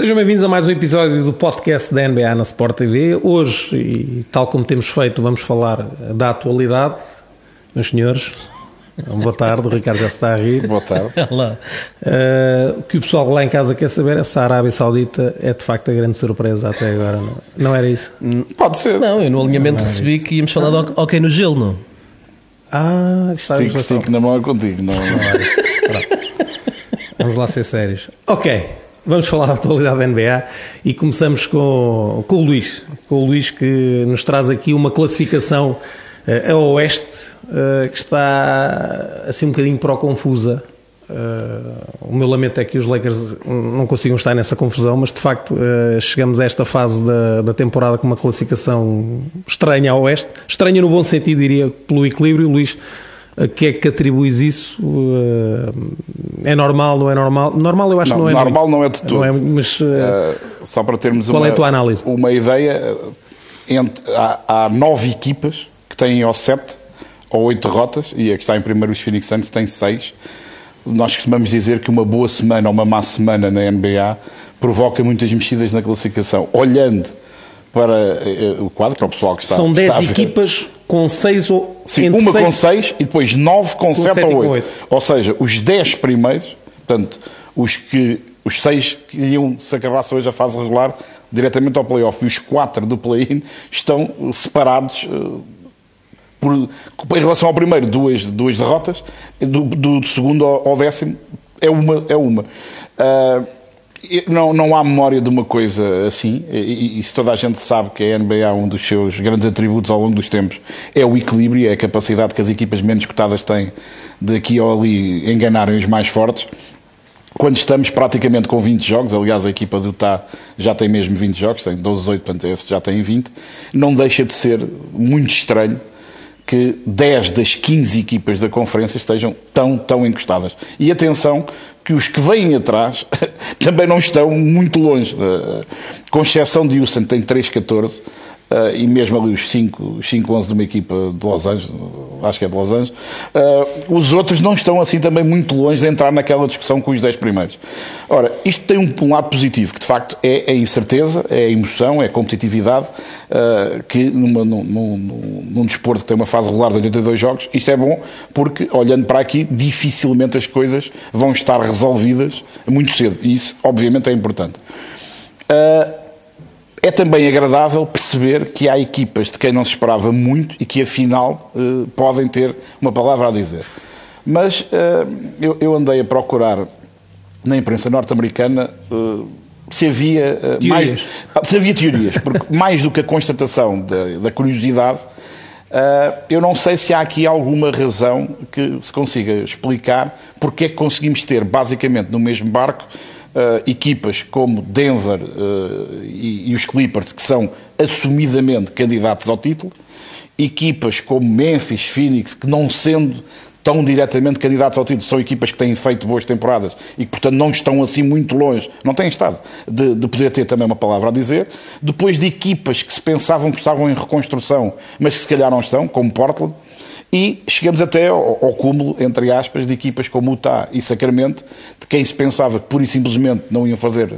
Sejam bem-vindos a mais um episódio do podcast da NBA na Sport TV. Hoje, e tal como temos feito, vamos falar da atualidade. Meus senhores, boa tarde, o Ricardo já está a rir. Boa tarde. Olá. Uh, o que o pessoal lá em casa quer saber é se a Arábia Saudita é de facto a grande surpresa até agora. Não, não era isso? Pode ser. Não, eu no alinhamento recebi que íamos falar de ok no gelo, não? Ah, está Stick, stick na mão é contigo. Não, Vamos lá ser sérios. Ok, vamos falar da atualidade da NBA e começamos com, com o Luís. Com o Luís que nos traz aqui uma classificação uh, a oeste uh, que está assim um bocadinho pró-confusa. Uh, o meu lamento é que os Lakers não consigam estar nessa confusão, mas de facto chegamos a esta fase da, da, temporada com uma classificação estranha ao oeste. Estranha no bom sentido, diria, pelo equilíbrio. Luís, a que é que atribuis isso? Uh, é normal, não é normal? Normal eu acho não, que não é Normal muito. não é de tudo. Não é, mas, só para termos qual uma, é a tua análise? uma ideia, entre, há, há nove equipas que têm ou sete ou oito derrotas e a que está em primeiro os Phoenix Suns tem seis nós costumamos dizer que uma boa semana ou uma má semana na NBA provoca muitas mexidas na classificação. Olhando para uh, o quadro, para o pessoal que está São 10 está equipas com 6 ou. Sim, uma seis... com 6 e depois 9 com 7 ou 8. Ou seja, os 10 primeiros, portanto, os que. Os 6 que iam, se acabasse hoje a fase regular, diretamente ao playoff, e os 4 do play-in estão separados. Uh, por, em relação ao primeiro, duas, duas derrotas, do, do segundo ao, ao, décimo, é uma. É uma. Uh, não, não há memória de uma coisa assim, e, e, se toda a gente sabe que a NBA, um dos seus grandes atributos ao longo dos tempos, é o equilíbrio, é a capacidade que as equipas menos cotadas têm de aqui ou ali enganarem os mais fortes. Quando estamos praticamente com 20 jogos, aliás, a equipa do Utah já tem mesmo 20 jogos, tem 12, 18, portanto, esse já tem 20, não deixa de ser muito estranho que 10 das 15 equipas da conferência estejam tão, tão encostadas. E atenção que os que vêm atrás também não estão muito longe. Com exceção de Houston, tem 3-14, Uh, e mesmo ali os 5, 5 11 de uma equipa de Los Angeles, acho que é de Los Angeles, uh, os outros não estão assim também muito longe de entrar naquela discussão com os 10 primeiros. Ora, isto tem um, um, lado positivo, que de facto é a incerteza, é a emoção, é a competitividade, uh, que numa, num, num, num, desporto que tem uma fase regular de 82 jogos, isto é bom, porque olhando para aqui, dificilmente as coisas vão estar resolvidas muito cedo, e isso obviamente é importante. Uh, é também agradável perceber que há equipas de quem não se esperava muito e que afinal eh, podem ter uma palavra a dizer. Mas eh, eu, eu, andei a procurar na imprensa norte-americana eh, se havia mais se havia teorias, porque mais do que a constatação da, da curiosidade, eu não sei se há aqui alguma razão que se consiga explicar porque é que conseguimos ter basicamente no mesmo barco uh, equipas como Denver uh, e, e, os Clippers, que são assumidamente candidatos ao título, equipas como Memphis, Phoenix, que não sendo tão diretamente candidatos ao título, são equipas que têm feito boas temporadas e que, portanto, não estão assim muito longe, não têm estado, de, de, poder ter também uma palavra a dizer. Depois de equipas que se pensavam que estavam em reconstrução, mas que se calhar não estão, como Portland, e chegamos até ao, ao, cúmulo, entre aspas, de equipas como Utah e Sacramento, de quem se pensava que pura e simplesmente não iam fazer eh,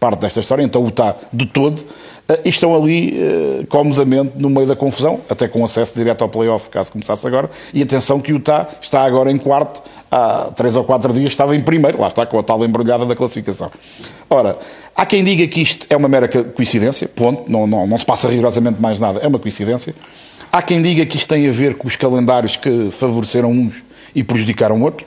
parte desta história, então Utah de todo, uh, e estão ali uh, comodamente no meio da confusão, até com acesso direto ao playoff, caso começasse agora, e atenção que Utah está agora em quarto, há três ou quatro dias estava em primeiro, lá está, com a tal embrulhada da classificação. Ora, há quem diga que isto é uma mera coincidência, ponto, não, não, não se passa rigorosamente mais nada, é uma coincidência. Há quem diga que isto tem a ver com os calendários que favoreceram uns e prejudicaram outros,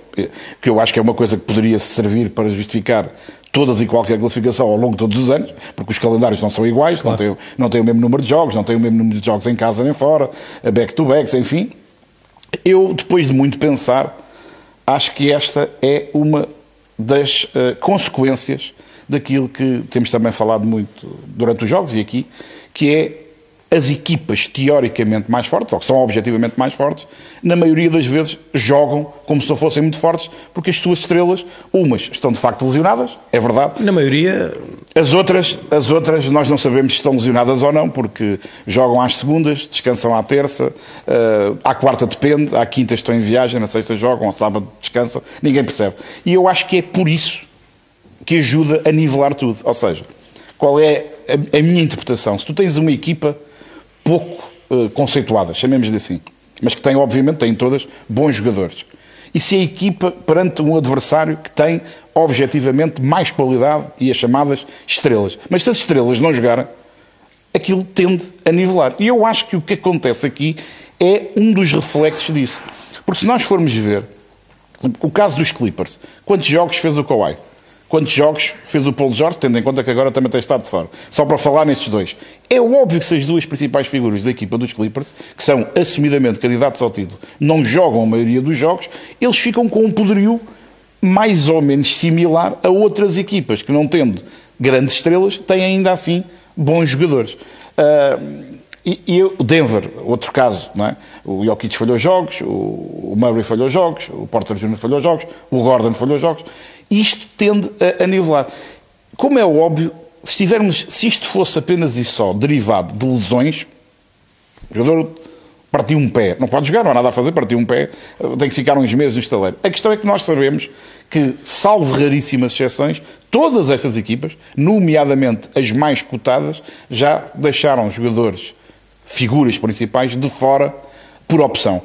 que eu acho que é uma coisa que poderia servir para justificar todas e qualquer classificação ao longo de todos os anos, porque os calendários não são iguais, claro. não, têm, não têm o mesmo número de jogos, não têm o mesmo número de jogos em casa nem fora, back-to-backs, enfim. Eu, depois de muito pensar, acho que esta é uma das uh, consequências daquilo que temos também falado muito durante os jogos e aqui, que é as equipas teoricamente mais fortes, ou que são objetivamente mais fortes, na maioria das vezes jogam como se não fossem muito fortes, porque as suas estrelas, umas estão de facto lesionadas, é verdade. Na maioria. As outras, as outras nós não sabemos se estão lesionadas ou não, porque jogam às segundas, descansam à terça, uh, à quarta depende, à quinta estão em viagem, na sexta jogam, ao sábado descansam, ninguém percebe. E eu acho que é por isso que ajuda a nivelar tudo. Ou seja, qual é a minha interpretação? Se tu tens uma equipa pouco uh, conceituada, chamemos-lhe assim, mas que tem, obviamente, tem todas bons jogadores. E se a equipa, perante um adversário que tem, objetivamente, mais qualidade e as chamadas estrelas. Mas se as estrelas não jogarem, aquilo tende a nivelar. E eu acho que o que acontece aqui é um dos reflexos disso. Porque se nós formos ver o caso dos Clippers, quantos jogos fez o Kawhi? Quantos jogos fez o Paulo Jorge, tendo em conta que agora também tem estado de fora? Só para falar nestes dois. É óbvio que se as duas principais figuras da equipa dos Clippers, que são assumidamente candidatos ao título, não jogam a maioria dos jogos, eles ficam com um poderio mais ou menos similar a outras equipas, que não tendo grandes estrelas, têm ainda assim bons jogadores. Uh, e, e, o Denver, outro caso, não é? O Jokic falhou jogos, o, Murray falhou jogos, o Porter Jr. falhou jogos, o Gordon falhou jogos. Isto tende a, a nivelar. Como é óbvio, se, tivermos, se isto fosse apenas e só derivado de lesões, o jogador partiu um pé, não pode jogar, não há nada a fazer, partiu um pé, tem que ficar uns meses no estaleiro. A questão é que nós sabemos que, salvo raríssimas exceções, todas estas equipas, nomeadamente as mais cotadas, já deixaram jogadores figuras principais de fora por opção.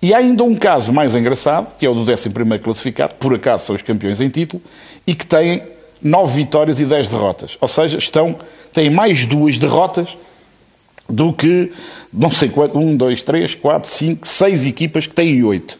E há ainda um caso mais engraçado, que é o do 11 classificado, por acaso são os campeões em título, e que têm 9 vitórias e 10 derrotas. Ou seja, estão, têm mais duas derrotas do que, não sei quanto, 1, 2, 3, 4, 5, 6 equipas que têm 8.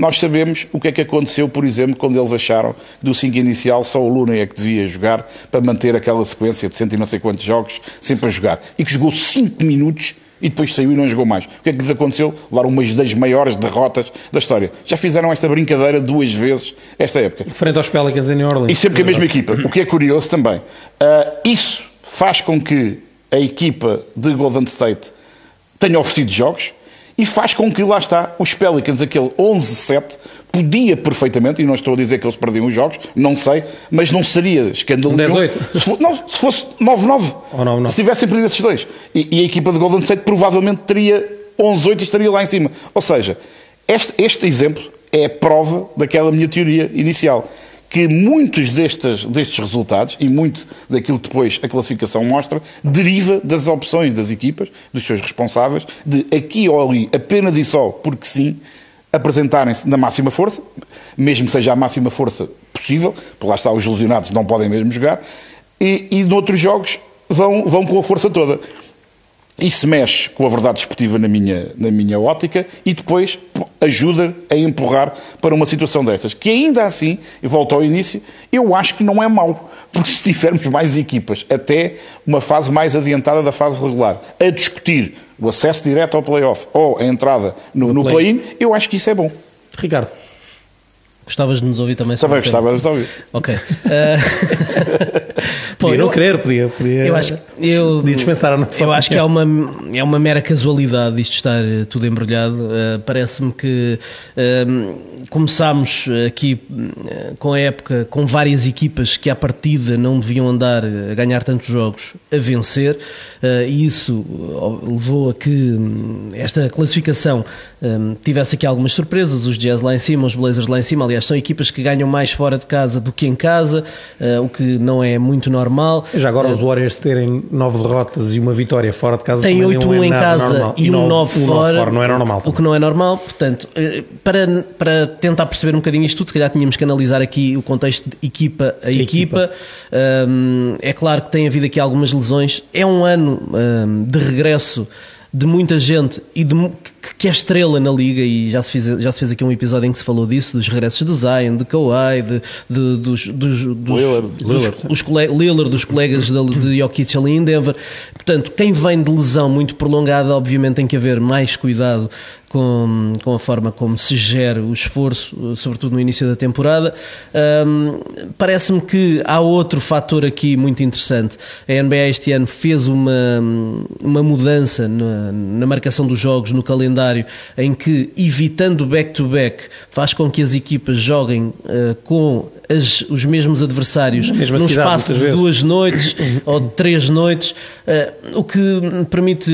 Nós sabemos o que é que aconteceu, por exemplo, quando eles acharam que do 5 inicial só o Luna é que devia jogar para manter aquela sequência de cento e não sei quantos jogos sempre a jogar. E que jogou 5 minutos e depois saiu e não jogou mais. O que é que lhes aconteceu? Levaram uma das maiores derrotas da história. Já fizeram esta brincadeira duas vezes esta época. Frente aos Pelicans em New Orleans. E sempre que a mesma equipa. O que é curioso também. Uh, isso faz com que a equipa de Golden State tenha oferecido jogos, e faz com que, lá está, os Pelicans, aquele 11-7, podia perfeitamente, e não estou a dizer que eles perdiam os jogos, não sei, mas não seria escândalo nenhum. Se, for, não, se fosse 9-9, se tivessem perdido esses dois. E, e, a equipa de Golden State provavelmente teria 11-8 e estaria lá em cima. Ou seja, este, este exemplo é a prova daquela minha teoria inicial que muitos destes, destes resultados e muito daquilo que depois a classificação mostra deriva das opções das equipas, dos seus responsáveis, de aqui ou ali, apenas e só porque sim, apresentarem-se na máxima força, mesmo que seja a máxima força possível, por lá está, os lesionados não podem mesmo jogar, e, e noutros jogos vão, vão com a força toda. Isso mexe com a verdade desportiva na minha, na minha ótica e depois ajuda a empurrar para uma situação destas. Que ainda assim, e volto ao início, eu acho que não é mau. Porque se tivermos mais equipas, até uma fase mais adiantada da fase regular, a discutir o acesso direto ao playoff ou a entrada no, no play-in, eu acho que isso é bom. Ricardo. Gostavas de nos ouvir também? Também gostava de nos ouvir. Ok. Uh... podia não querer, podia, podia, eu acho, eu, podia dispensar a nossa Eu acho que é uma, é uma mera casualidade isto estar eh, tudo embrulhado. Uh, Parece-me que uh, começámos aqui uh, com a época com várias equipas que à partida não deviam andar a ganhar tantos jogos a vencer e isso levou a que hum, esta classificação um, tivesse aqui algumas surpresas, os Jazz lá em cima, os Blazers lá em cima, aliás são equipas que ganham mais fora de casa do que em casa, o que não é muito normal. Já agora os Warriors terem nove derrotas e uma vitória fora de casa tem 8-1 é em casa normal. e um 9 fora, fora, não era normal. O que não é normal, portanto, eh, para, para tentar perceber um bocadinho isto tudo, se calhar tínhamos que analisar aqui o contexto de equipa a, a equipa. equipa. Um, é claro que tem havido aqui algumas lesões, é um ano um, de regresso de muita gente e de, que é estrela na liga e já se, fez, já se fez aqui um episódio em que se falou disso, dos regressos de Zion, de Kawhi, de, de, dos, dos, dos, Lillard, dos, Os Lillard, dos colegas de, de Jokic ali em Denver. Portanto, quem vem de lesão muito prolongada, obviamente tem que haver mais cuidado com, com a forma como se gera o esforço, sobretudo no início da temporada. Um, Parece-me que há outro fator aqui muito interessante. A NBA este ano fez uma, uma mudança na, na marcação dos jogos no calendário calendário em que, evitando back-to-back, faz com que as equipas joguem uh, com as, os mesmos adversários num cidade, espaço de vezes. duas noites ou de três noites, uh, o que permite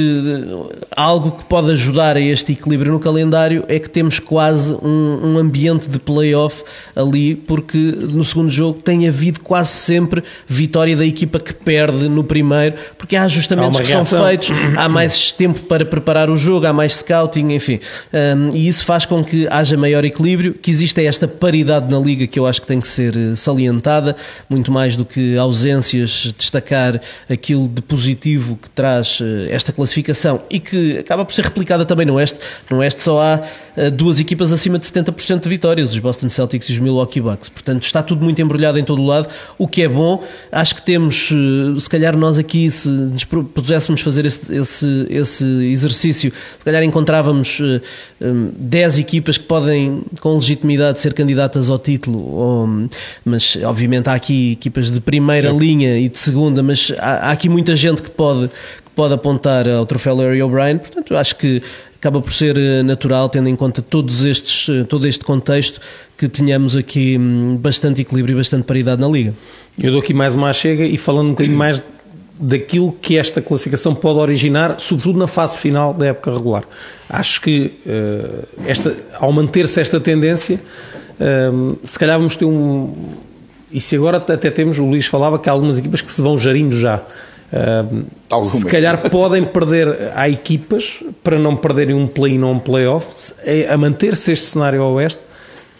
algo que pode ajudar a este equilíbrio no calendário é que temos quase um, um ambiente de playoff ali, porque no segundo jogo tem havido quase sempre vitória da equipa que perde no primeiro, porque há ajustamentos há que reação. são feitos, há mais tempo para preparar o jogo, há mais scouting, enfim. Um, e isso faz com que haja maior equilíbrio, que exista esta paridade na liga que eu acho que tem que ser eh, salientada, muito mais do que ausências, destacar aquilo de positivo que traz eh, esta classificação e que acaba por ser replicada também no Oeste. No Oeste só há eh, duas equipas acima de 70% de vitórias, os Boston Celtics e os Milwaukee Bucks. Portanto, está tudo muito embrulhado em todo o lado, o que é bom. Acho que temos, se calhar nós aqui, se nos puséssemos fazer esse, esse, esse exercício, se calhar encontrávamos 10 equipas que podem, com legitimidade, ser candidatas ao título, ou, mas obviamente há aqui equipas de primeira Sim. linha e de segunda, mas há, há, aqui muita gente que pode, que pode apontar ao troféu Larry O'Brien, portanto acho que acaba por ser eh, natural, tendo em conta todos estes, eh, todo este contexto, que tenhamos aqui hum, bastante equilíbrio e bastante paridade na Liga. Eu dou aqui mais uma chega e falando um bocadinho mais daquilo que esta classificação pode originar, sobretudo na fase final da época regular. Acho que uh, esta, ao manter-se esta tendência, se calhar vamos ter um. E se agora até temos, o Luís falava que há algumas equipas que se vão gerindo já. se calhar podem perder, há equipas para não perderem um play-in ou um play-off, a manter-se este cenário ao oeste,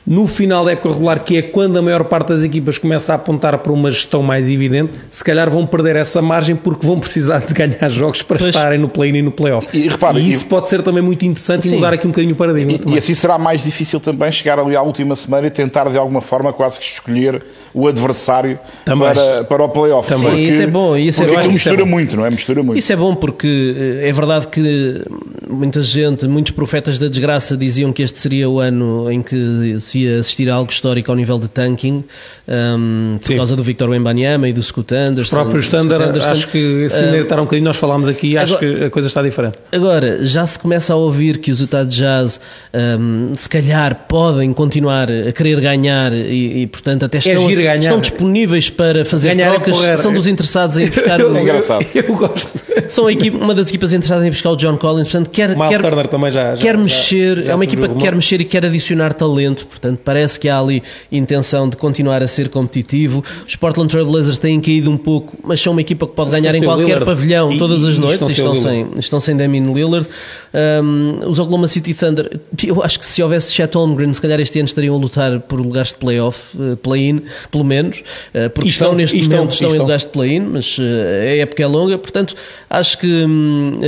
no final da época regular, que é quando a maior parte das equipas começa a apontar para uma gestão mais evidente, se calhar vão perder essa margem porque vão precisar de ganhar jogos para pois. estarem no play-in e no play-off. E, repara, e isso e... pode ser também muito interessante Sim. e mudar aqui um bocadinho o paradigma. E, e, assim será mais difícil também chegar ali à última semana e tentar de alguma forma quase que escolher o adversário para, para o play-off. Também. Sim, isso é bom. Isso porque é bom. mistura é muito, não é? Mistura muito. Isso é bom porque eh, é verdade que muita gente, muitos profetas da desgraça diziam que este seria o ano em que se assistir a algo histórico ao nível de tanking, um, por Sim. causa do Victor Wembanyama e do Scoot Anderson. Os próprios Standard, Anderson, acho que se ainda uh, um bocadinho, nós falámos aqui, acho agora, que a coisa está diferente. Agora, já se começa a ouvir que os Utah Jazz um, se calhar podem continuar a querer ganhar e, e portanto até é estão, é estão disponíveis para fazer ganhar é trocas, são dos interessados em buscar o... É engraçado. Eu gosto. São equipe, uma das equipas interessadas em buscar o John Collins, portanto quer, quer, também já, já, quer mexer, já é uma equipa que quer mexer e quer adicionar talento, portanto parece que há ali intenção de continuar a ser competitivo. Os Portland Trail Blazers têm caído um pouco, mas são uma equipa que pode ganhar em qualquer Lillard. pavilhão e, todas as noites. Estão, estão sem, estão sem Damian Lillard. Um, os Oklahoma City Thunder, eu acho que se houvesse Chet Holmgren, se calhar este ano estariam a lutar por lugares de playoff, uh, play-in, pelo menos, uh, porque estão, estão, neste estão, momento estão, estão em lugares de play-in, mas uh, a época é longa, portanto acho que um,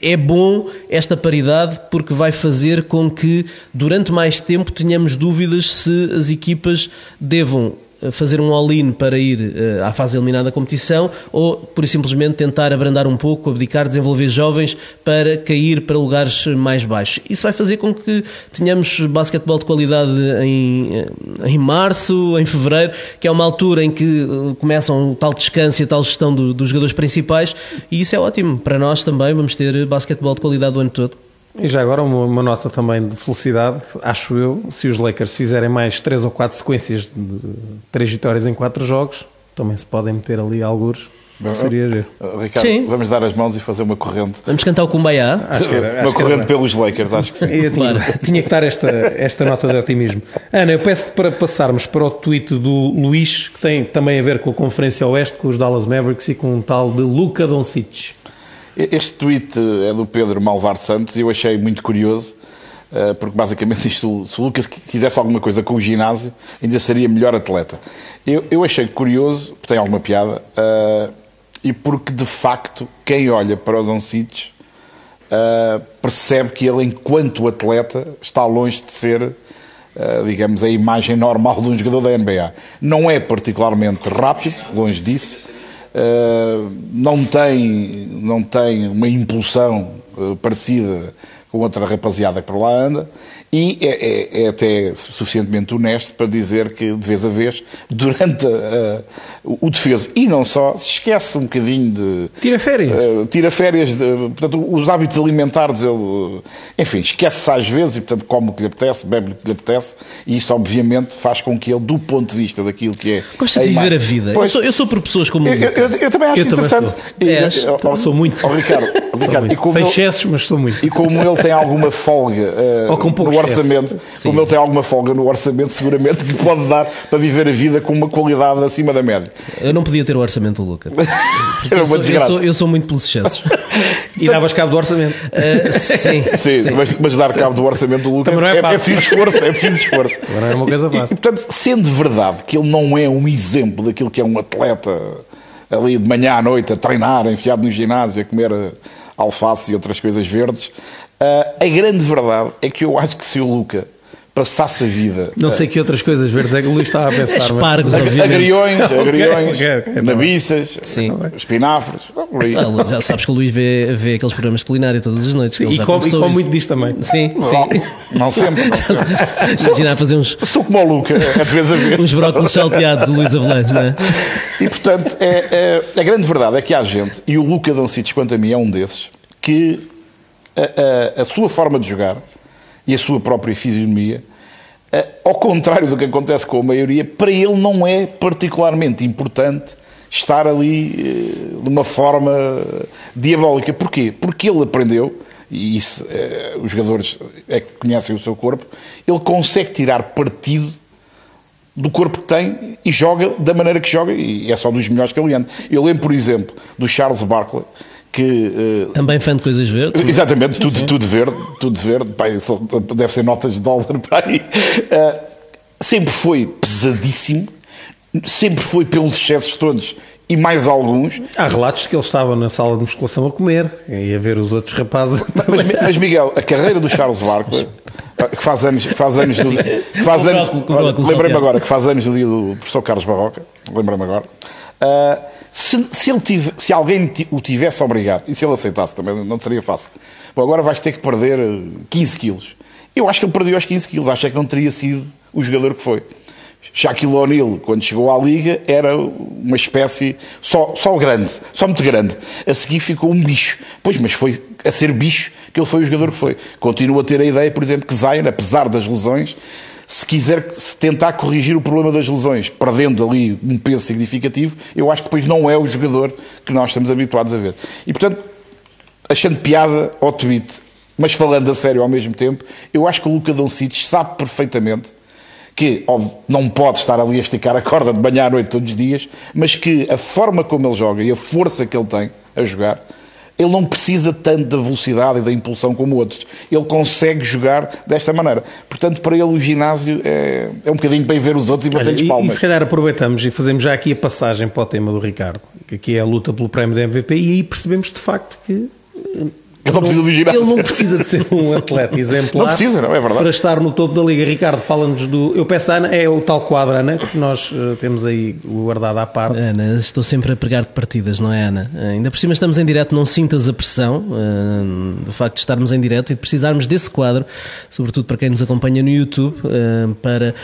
é bom esta paridade porque vai fazer com que durante mais tempo tenhamos dúvidas se as equipas devam eh, fazer um all-in para ir uh, à fase eliminada da competição ou, por simplesmente, tentar abrandar um pouco, abdicar, desenvolver jovens para cair para lugares mais baixos. Isso vai fazer com que tenhamos basquetebol de qualidade em, eh, em março, em fevereiro, que é uma altura em que começam tal descanso e tal gestão do, dos jogadores principais e isso é ótimo. Para nós também vamos ter basquetebol de qualidade o ano todo. E já agora uma, uma, nota também de felicidade, acho eu, se os Lakers fizerem mais três ou quatro sequências de três vitórias em quatro jogos, também se podem meter ali alguns. Seria ver. Ricardo, sim. vamos dar as mãos e fazer uma corrente. Vamos cantar o Kumbaya? Acho que era, acho uma corrente pelos Lakers, acho que sim. Eu tinha, claro. tinha que dar esta, esta nota de otimismo. Ana, eu peço-te para passarmos para o tweet do Luís, que tem também a ver com a Conferência Oeste, com os Dallas Mavericks e com um tal de Luca Doncic. Este tweet é do Pedro Malvar Santos e eu achei muito curioso, eh, porque basicamente isto, se o Lucas fizesse alguma coisa com o ginásio, ainda seria melhor atleta. Eu, eu achei curioso, tem alguma piada, uh, e porque de facto quem olha para o Doncic percebe que ele, enquanto atleta, está longe de ser, digamos, a imagem normal de um jogador da NBA. Não é particularmente rápido, longe disso não, tem, não tem uma impulsão uh, parecida com outra rapaziada que por lá anda, e é, é, é, até suficientemente honesto para dizer que, de vez a vez, durante a, o defeso, e não só, se esquece um bocadinho de... Tira férias. Uh, tira férias, de, portanto, os hábitos alimentares, ele, enfim, esquece-se às vezes e, portanto, come o que lhe apetece, bebe o que lhe apetece, e isso, obviamente, faz com que ele, do ponto de vista daquilo que é... Gosta de viver a vida. Pois, eu, sou, eu sou por pessoas como... Eu, eu, eu também acho interessante. Também sou. É, sou muito. Oh, Ricardo, Ricardo e como Sem excessos, mas sou muito. E como ele tem alguma folga uh, no orçamento, como ele tem alguma folga no orçamento, seguramente que pode dar para viver a vida com uma qualidade acima da média. Eu não podia ter o orçamento do Lucas. Era uma desgraça. Eu sou, eu sou muito pelos excessos. e davas cabo do orçamento. Uh, sim, sim, sim. Mas, mas, dar cabo do orçamento do Lucas é, é, é, preciso esforço. É preciso esforço. Não é uma coisa fácil. E, portanto, sendo verdade que ele não é um exemplo daquilo que é um atleta ali de manhã à noite a treinar, enfiado no ginásio, a comer alface e outras coisas verdes. Uh, a grande verdade é que eu acho que se o Luca passasse a vida. Não sei que outras coisas verdes é que o Luís estava a pensar. Espargos. Agriões, agriões, okay, okay, nabiças, espinafres. Ah, já sabes que o Luís vê, vê aqueles programas de culinária todas as noites. Sim, e come, muito disto também. Sim, não, sim. Não sempre, não sempre. Imagina fazer uns. Sou como o Luca, às vezes a ver. Uns brócolis salteados do Luís Avalanche, não é? E portanto, é, é, a grande verdade é que há gente, e o Luca Doncic, quanto a mim, é um desses, que a, a, sua forma de jogar e a sua própria fisionomia, eh, ao contrário do que acontece com a maioria, para ele não é particularmente importante estar ali eh, de uma forma diabólica. Porquê? Porque ele aprendeu, e isso eh, os jogadores é que conhecem o seu corpo, ele consegue tirar partido do corpo que tem e joga da maneira que joga, e é só dos melhores que ele anda. Eu lembro, por exemplo, do Charles Barkley, que... Uh, Também fã de coisas verdes? Exatamente, tudo, tudo verde, tudo verde, pá, deve ser notas de dólar para aí. Uh, sempre foi pesadíssimo, sempre foi pelos excessos todos e mais alguns. Há relatos de que ele estava na sala de musculação a comer e a ver os outros rapazes. Mas, mas Miguel, a carreira do Charles Barkley, que faz anos, que faz anos do, que faz anos, lembrei-me agora que faz anos do dia do professor Carlos Barroca, lembrei-me agora. Uh, se, se, ele tive, se alguém o tivesse obrigado, e se ele aceitasse também, não seria fácil. Bom, agora vais ter que perder 15 eh, quilos. Eu acho que ele perdeu os 15 quilos. Acho é que não teria sido o jogador que foi. Shaquille O'Neal, quando chegou à Liga, era uma espécie só, só grande, só muito grande. A seguir ficou um bicho. Pois, mas foi a ser bicho que ele foi o jogador que foi. Continua a ter a ideia, por exemplo, que Zion, apesar das lesões, se quiser se tentar corrigir o problema das lesões, perdendo ali um peso significativo, eu acho que depois não é o jogador que nós estamos habituados a ver. E portanto, achando piada ao tweet, mas falando a sério ao mesmo tempo, eu acho que o Luca Doncic sabe perfeitamente que óbvio, não pode estar ali a esticar a corda de manhã à noite todos os dias, mas que a forma como ele joga e a força que ele tem a jogar ele não precisa tanto da velocidade e da impulsão como outros. Ele consegue jogar desta maneira. Portanto, para ele o ginásio é, é um bocadinho bem ver os outros e bater-lhes palmas. E se calhar aproveitamos e fazemos já aqui a passagem para o tema do Ricardo, que aqui é a luta pelo prémio da MVP, e aí percebemos de facto que ele não, precisa de ginásio. Ele não precisa de ser um atleta exemplar. Não precisa, não é verdade. Para estar no topo da Liga. Ricardo, fala-nos do. Eu peço a Ana, é o tal quadro, Ana, que nós uh, temos aí guardado à parte. Ana, estou sempre a pregar de partidas, não é, Ana? Uh, ainda por cima estamos em direto, não sintas a pressão uh, do facto de estarmos em direto e de precisarmos desse quadro, sobretudo para quem nos acompanha no YouTube, para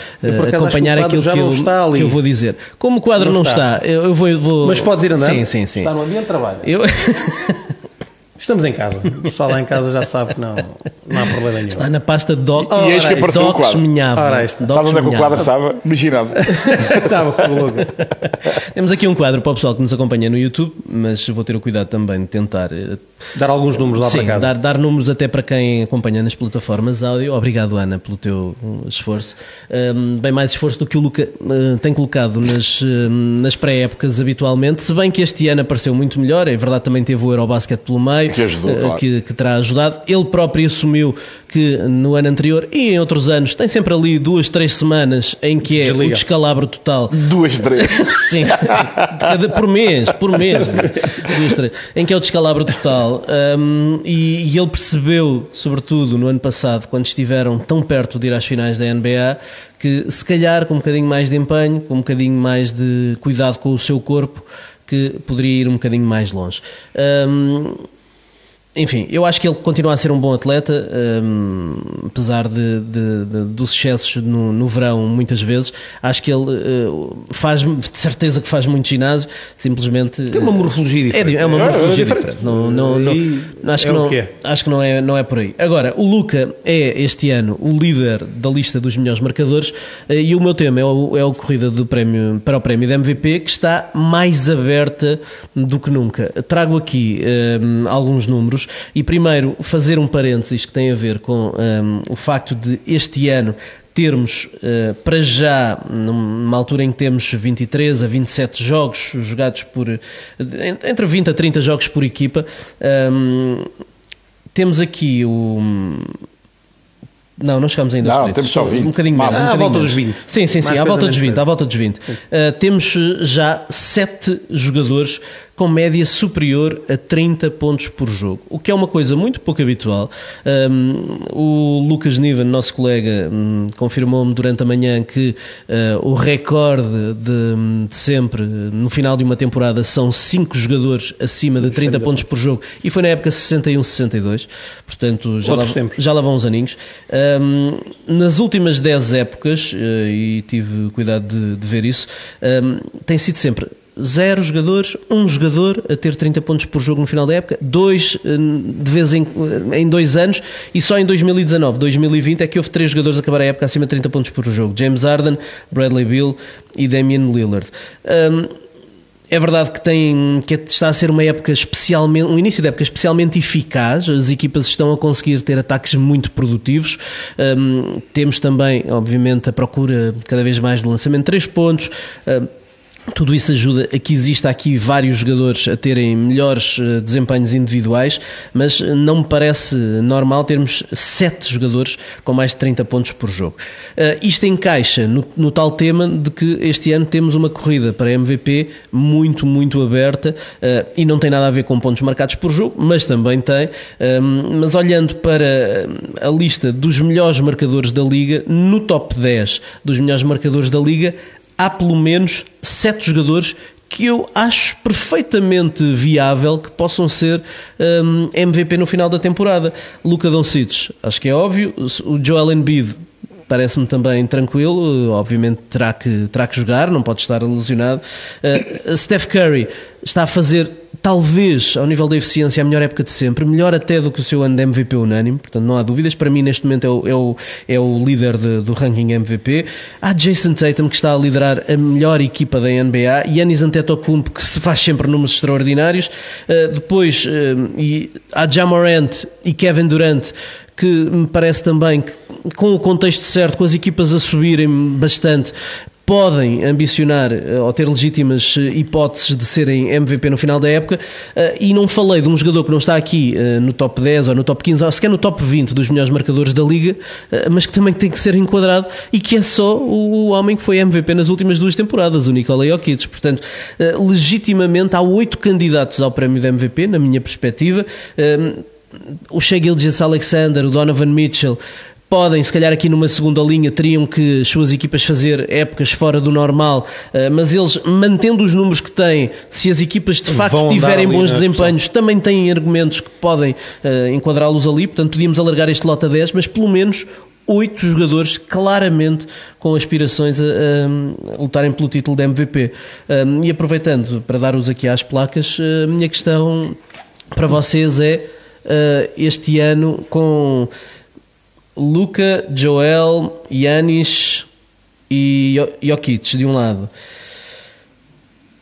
acompanhar aquilo que eu, que eu, vou dizer. Como o quadro não, não está, está eu, vou, vou, Mas podes ir andando? Sim, sim, sim. Está no ambiente de trabalho. Eu... Estamos em casa. O pessoal lá em casa já sabe que não, não há problema nenhum. Está na pasta de doc, e eis que apareceu o quadro. Ora, Sabe onde é que o quadro estava? No ginásio. estava Temos aqui um quadro para o pessoal que nos acompanha no YouTube, mas vou ter o cuidado também de tentar... Eh, dar alguns números lá Sim, para casa. Dar, dar números até para quem acompanha nas plataformas áudio. Obrigado, Ana, pelo teu esforço. Um, bem mais esforço do que o Luca uh, tem colocado nas, uh, nas pré-épocas habitualmente, se bem que este ano apareceu muito melhor. É verdade, também teve o Eurobasket pelo meio que ajudou, claro. que, que terá ajudado. Ele próprio assumiu que no ano anterior e em outros anos tem sempre ali duas, três semanas em que é Desliga. o descalabro total. Duas, três. sim, sim. por mês, por mês. Duas, três. Em que é o descalabro total. Um, e, e ele percebeu, sobretudo no ano passado, quando estiveram tão perto de ir às finais da NBA, que se calhar com um bocadinho mais de empenho, com um bocadinho mais de cuidado com o seu corpo, que poderia ir um bocadinho mais longe. Um, enfim, eu acho que ele continua a ser um bom atleta, um, apesar de, de, de, dos excessos no, no, verão, muitas vezes. Acho que ele uh, faz, de certeza que faz muito ginásio, simplesmente. É uma morfologia diferente. É, é uma morfologia é, é diferente. Não, não, não, acho, que não, é. acho que não é, não é por aí. Agora, o Luca é este ano o líder da lista dos melhores marcadores uh, e o meu tema é o, é o corrida do prémio, para o prémio da MVP que está mais aberta do que nunca. Trago aqui um, alguns números e primeiro fazer um parênteses que tem a ver com um, o facto de este ano termos, uh, para já, numa altura em que temos 23 a 27 jogos jogados por. entre 20 a 30 jogos por equipa, um, temos aqui o. Não, não chegamos ainda aos Não, temos só 20. Um bocadinho mais. Ah, um à volta dos 20. Sim, sim, sim, à volta dos 20. À volta dos 20. Uh, temos já 7 jogadores com média superior a 30 pontos por jogo, o que é uma coisa muito pouco habitual. Um, o Lucas Niven, nosso colega, um, confirmou-me durante a manhã que uh, o recorde de, de, sempre, no final de uma temporada, são 5 jogadores acima de 30 pontos por jogo, e foi na época 61-62, portanto já lá, já lá vão uns aninhos. Um, nas últimas 10 épocas, uh, e tive cuidado de, de ver isso, tem sido sempre zero jogadores, um jogador a ter 30 pontos por jogo no final da época, dois eh, de vez em, em dois anos, e só em 2019, 2020 é que houve três jogadores a acabar a época acima de 30 pontos por jogo: James Harden, Bradley Bill e Damian Lillard. Um, é verdade que, tem, que está a ser uma época especialmente, um início de época especialmente eficaz. As equipas estão a conseguir ter ataques muito produtivos. Um, temos também, obviamente, a procura cada vez mais do lançamento de três pontos. Um, tudo isso ajuda a que exista aqui vários jogadores a terem melhores eh, desempenhos individuais, mas não me parece normal termos sete jogadores com mais de 30 pontos por jogo. Uh, isto encaixa no, no, tal tema de que este ano temos uma corrida para MVP muito, muito aberta e não tem nada a ver com pontos marcados por jogo, mas também tem. Uh, mas olhando para a lista dos melhores marcadores da Liga, no top 10 dos melhores marcadores da Liga, há pelo menos sete jogadores que eu acho perfeitamente viável que possam ser um, MVP no final da temporada. Luca Doncic, acho que é óbvio. O Joel Embiid parece-me também tranquilo. Obviamente terá que, terá que jogar, não pode estar ilusionado. Uh, Steph Curry está a fazer talvez, ao nível da eficiência, a melhor época de sempre, melhor até do que o seu ano de MVP unânime, portanto não há dúvidas. Para mim, neste momento, é o, é o, é o líder de, do ranking MVP. Há Jason Tatum, que está a liderar a melhor equipa da NBA, Yannis Antetokounmpo, que se faz sempre números extraordinários. Uh, depois, uh, e há Jamorant e Kevin Durant, que me parece também que, com o contexto certo, com as equipas a subirem bastante, podem ambicionar eh, ou ter legítimas eh, hipóteses de serem MVP no final da época eh, e não falei de um jogador que não está aqui no top 10 ou no top 15 ou sequer no top 20 dos melhores marcadores da Liga, mas que também tem que ser enquadrado e que é só o homem que foi MVP nas últimas duas temporadas, o Nikola Jokic. Portanto, legitimamente há oito candidatos ao prémio de MVP, na minha perspectiva o Shea Gilgis Alexander, o Donovan Mitchell, podem, se calhar aqui numa segunda linha, teriam que as suas equipas fazer épocas fora do normal, eh, mas eles, mantendo os números que têm, se as equipas de facto tiverem bons desempenhos, também têm argumentos que podem uh, enquadrá-los ali, portanto podíamos alargar este lote a 10, mas pelo menos oito jogadores claramente com aspirações a, a, a, lutarem pelo título de MVP. Um, e aproveitando para dar-vos aqui às placas, a minha questão para vocês é uh, este ano com Luca, Joel, Yanis e Jokic de um lado.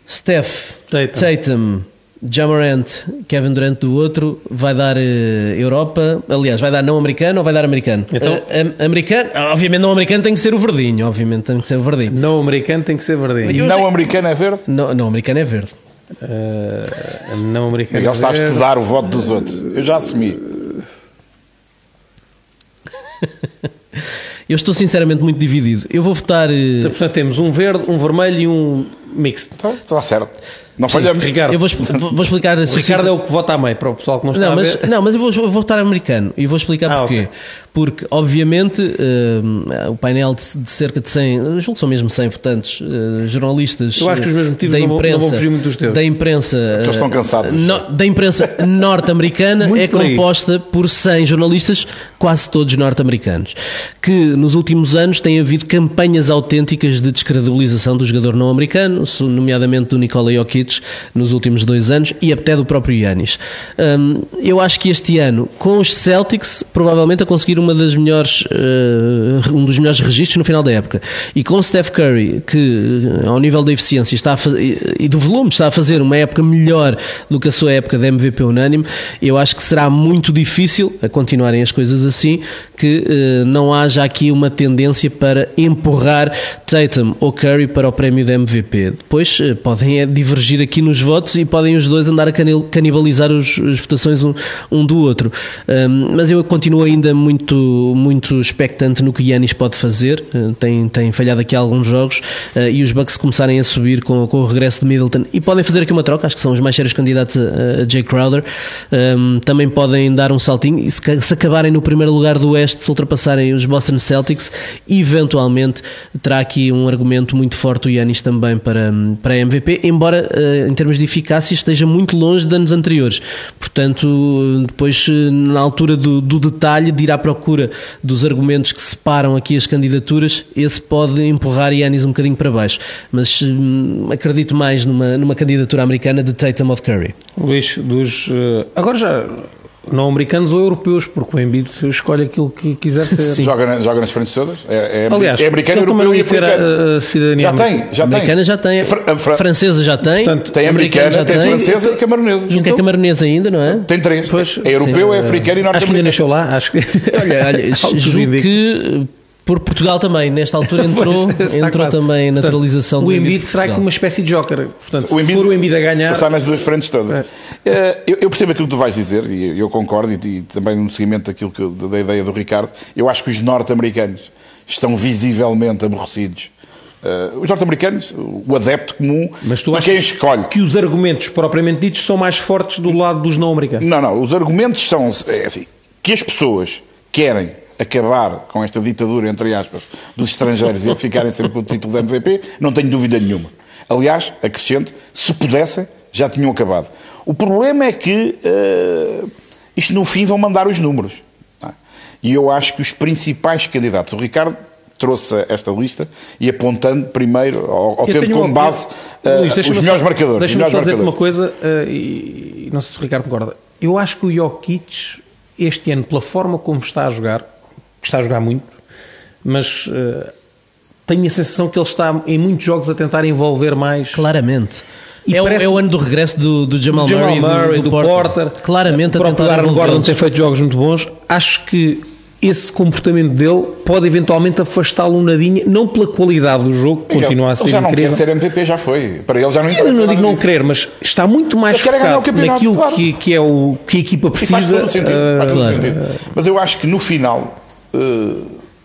Steph, Tatum, Tatum Jamarant, Kevin Durant do outro, vai dar uh, Europa, aliás, vai dar não americano ou vai dar americano? Então, uh, americano, obviamente não americano tem que ser o verdinho, obviamente tem que ser o verdinho. Não americano tem que ser verdinho. Não americano é verde? Não, não americano é verde. Uh, não americano. Ele sabe estudar o voto dos outros. Eu já assumi. Eu estou sinceramente muito dividido. Eu vou votar. Eh, então, portanto, temos um verde, um vermelho e um mixto. Então, está certo. Não falhamos. Ricardo. Eu vou, vou explicar. O Ricardo é o que vota a meio, para o pessoal que não está não, a mas, ver. Não, mas eu vou, eu vou votar americano e vou explicar ah, porquê. Okay. Porque, obviamente, uh, o painel de, de, cerca de 100, julgo que são mesmo 100 votantes, uh, jornalistas Eu acho que os meus motivos da imprensa, não vão, fugir muito dos teus. Da imprensa, Eles estão cansados. No, da imprensa norte-americana é composta por 100 jornalistas, quase todos norte-americanos, que nos últimos anos têm havido campanhas autênticas de descredibilização do jogador não americano, nomeadamente do Nikola Jokic, nos últimos dois anos, e até do próprio Yanis. Um, eu acho que este ano, com os Celtics, provavelmente a conseguir uma das melhores, uh, um dos melhores registros no final da época, e com Steph Curry, que uh, ao nível da eficiência está e do volume está a fazer uma época melhor do que a sua época de MVP unânime, eu acho que será muito difícil, a continuarem as coisas assim, que uh, não haja aqui uma tendência para empurrar Tatum ou Curry para o prémio de MVP. Depois uh, podem é, divergir aqui nos votos e podem os dois andar a canibalizar os, as votações um, um do outro. Um, mas eu continuo ainda muito, muito expectante no que Yannis pode fazer. Uh, tem, tem falhado aqui alguns jogos e os Bucks começarem a subir com, com o regresso de Middleton e podem fazer aqui uma troca, acho que são os mais sérios candidatos a, a Jay Crowder. Um, também podem dar um saltinho e se, se acabarem no primeiro lugar do Oeste, se ultrapassarem os Boston Celtics, eventualmente terá aqui um argumento muito forte o Yanis também para, para MVP, embora uh, em termos de eficácia esteja muito longe de anos anteriores. Portanto, depois eh, na altura do, do detalhe, de ir à procura dos argumentos que separam aqui as candidaturas, esse pode empurrar Yanis um bocadinho para baixo. Mas uh, acredito mais numa, numa candidatura americana de Tatum of Curry. Luís, dos. Uh, agora já não americanos ou europeus, porque o Embiid escolhe aquilo que quiser ser. Sim. Joga, joga nas frentes todas? É, é, Aliás, é americano, europeu e africano. A, a cidadania já tem, já tem. Americana já tem. Fra francesa já tem. Portanto, tem americana, já tem, tem francesa e camaronesa. Não tem camaronesa ainda, não é? Tem três. Pois, é europeu, sim, é africano e norte-americano. Acho que ainda nasceu lá. Acho que... olha, olha julgo que por Portugal também, nesta altura entrou, entrou também a naturalização Portanto, do O Embiid será que uma espécie de joker. Portanto, o Embiid, se for o Embiid a ganhar. Passar nas duas frentes todas. É. Eu, eu, percebo aquilo que tu vais dizer e eu concordo, e, e também no seguimento daquilo que, da ideia do Ricardo, eu acho que os norte-americanos estão visivelmente aborrecidos. Uh, os norte-americanos, o adepto comum, Mas tu quem escolhe. que os argumentos propriamente ditos são mais fortes do lado dos não-americanos? Não, não. Os argumentos são é assim, que as pessoas querem acabar com esta ditadura, entre aspas, dos estrangeiros e ficarem sempre com o título de MVP, não tenho dúvida nenhuma. Aliás, acrescento, se pudessem, já tinham acabado. O problema é que uh, isto no fim vão mandar os números. É? E eu acho que os principais candidatos, o Ricardo trouxe esta lista e apontando primeiro, ou, tendo como base uh, Luís, os melhores marcadores. Deixa-me só dizer uma coisa, uh, e, e, não sei se o Ricardo concorda. Eu acho que o Jokic, este ano, pela forma como está a jogar, está a jogar muito, mas uh, tenho a sensação que ele está em muitos jogos a tentar envolver mais. Claramente. É, parece... é, o ano do regresso do, do Jamal, Jamal Murray, Murray do, do, do Porter. Porter. Claramente o próprio Aaron Gordon tem feito jogos muito bons. Acho que esse comportamento dele pode eventualmente afastá-lo um nadinha, não pela qualidade do jogo, que continua a ser ele já não incrível. quer ser MVP, já foi. Para ele já não interessa. Eu não digo não querer, mas está muito mais focado naquilo claro. que, que, é o, que a equipa precisa. E faz todo sentido, uh, faz todo claro. sentido. Mas eu acho que no final eh,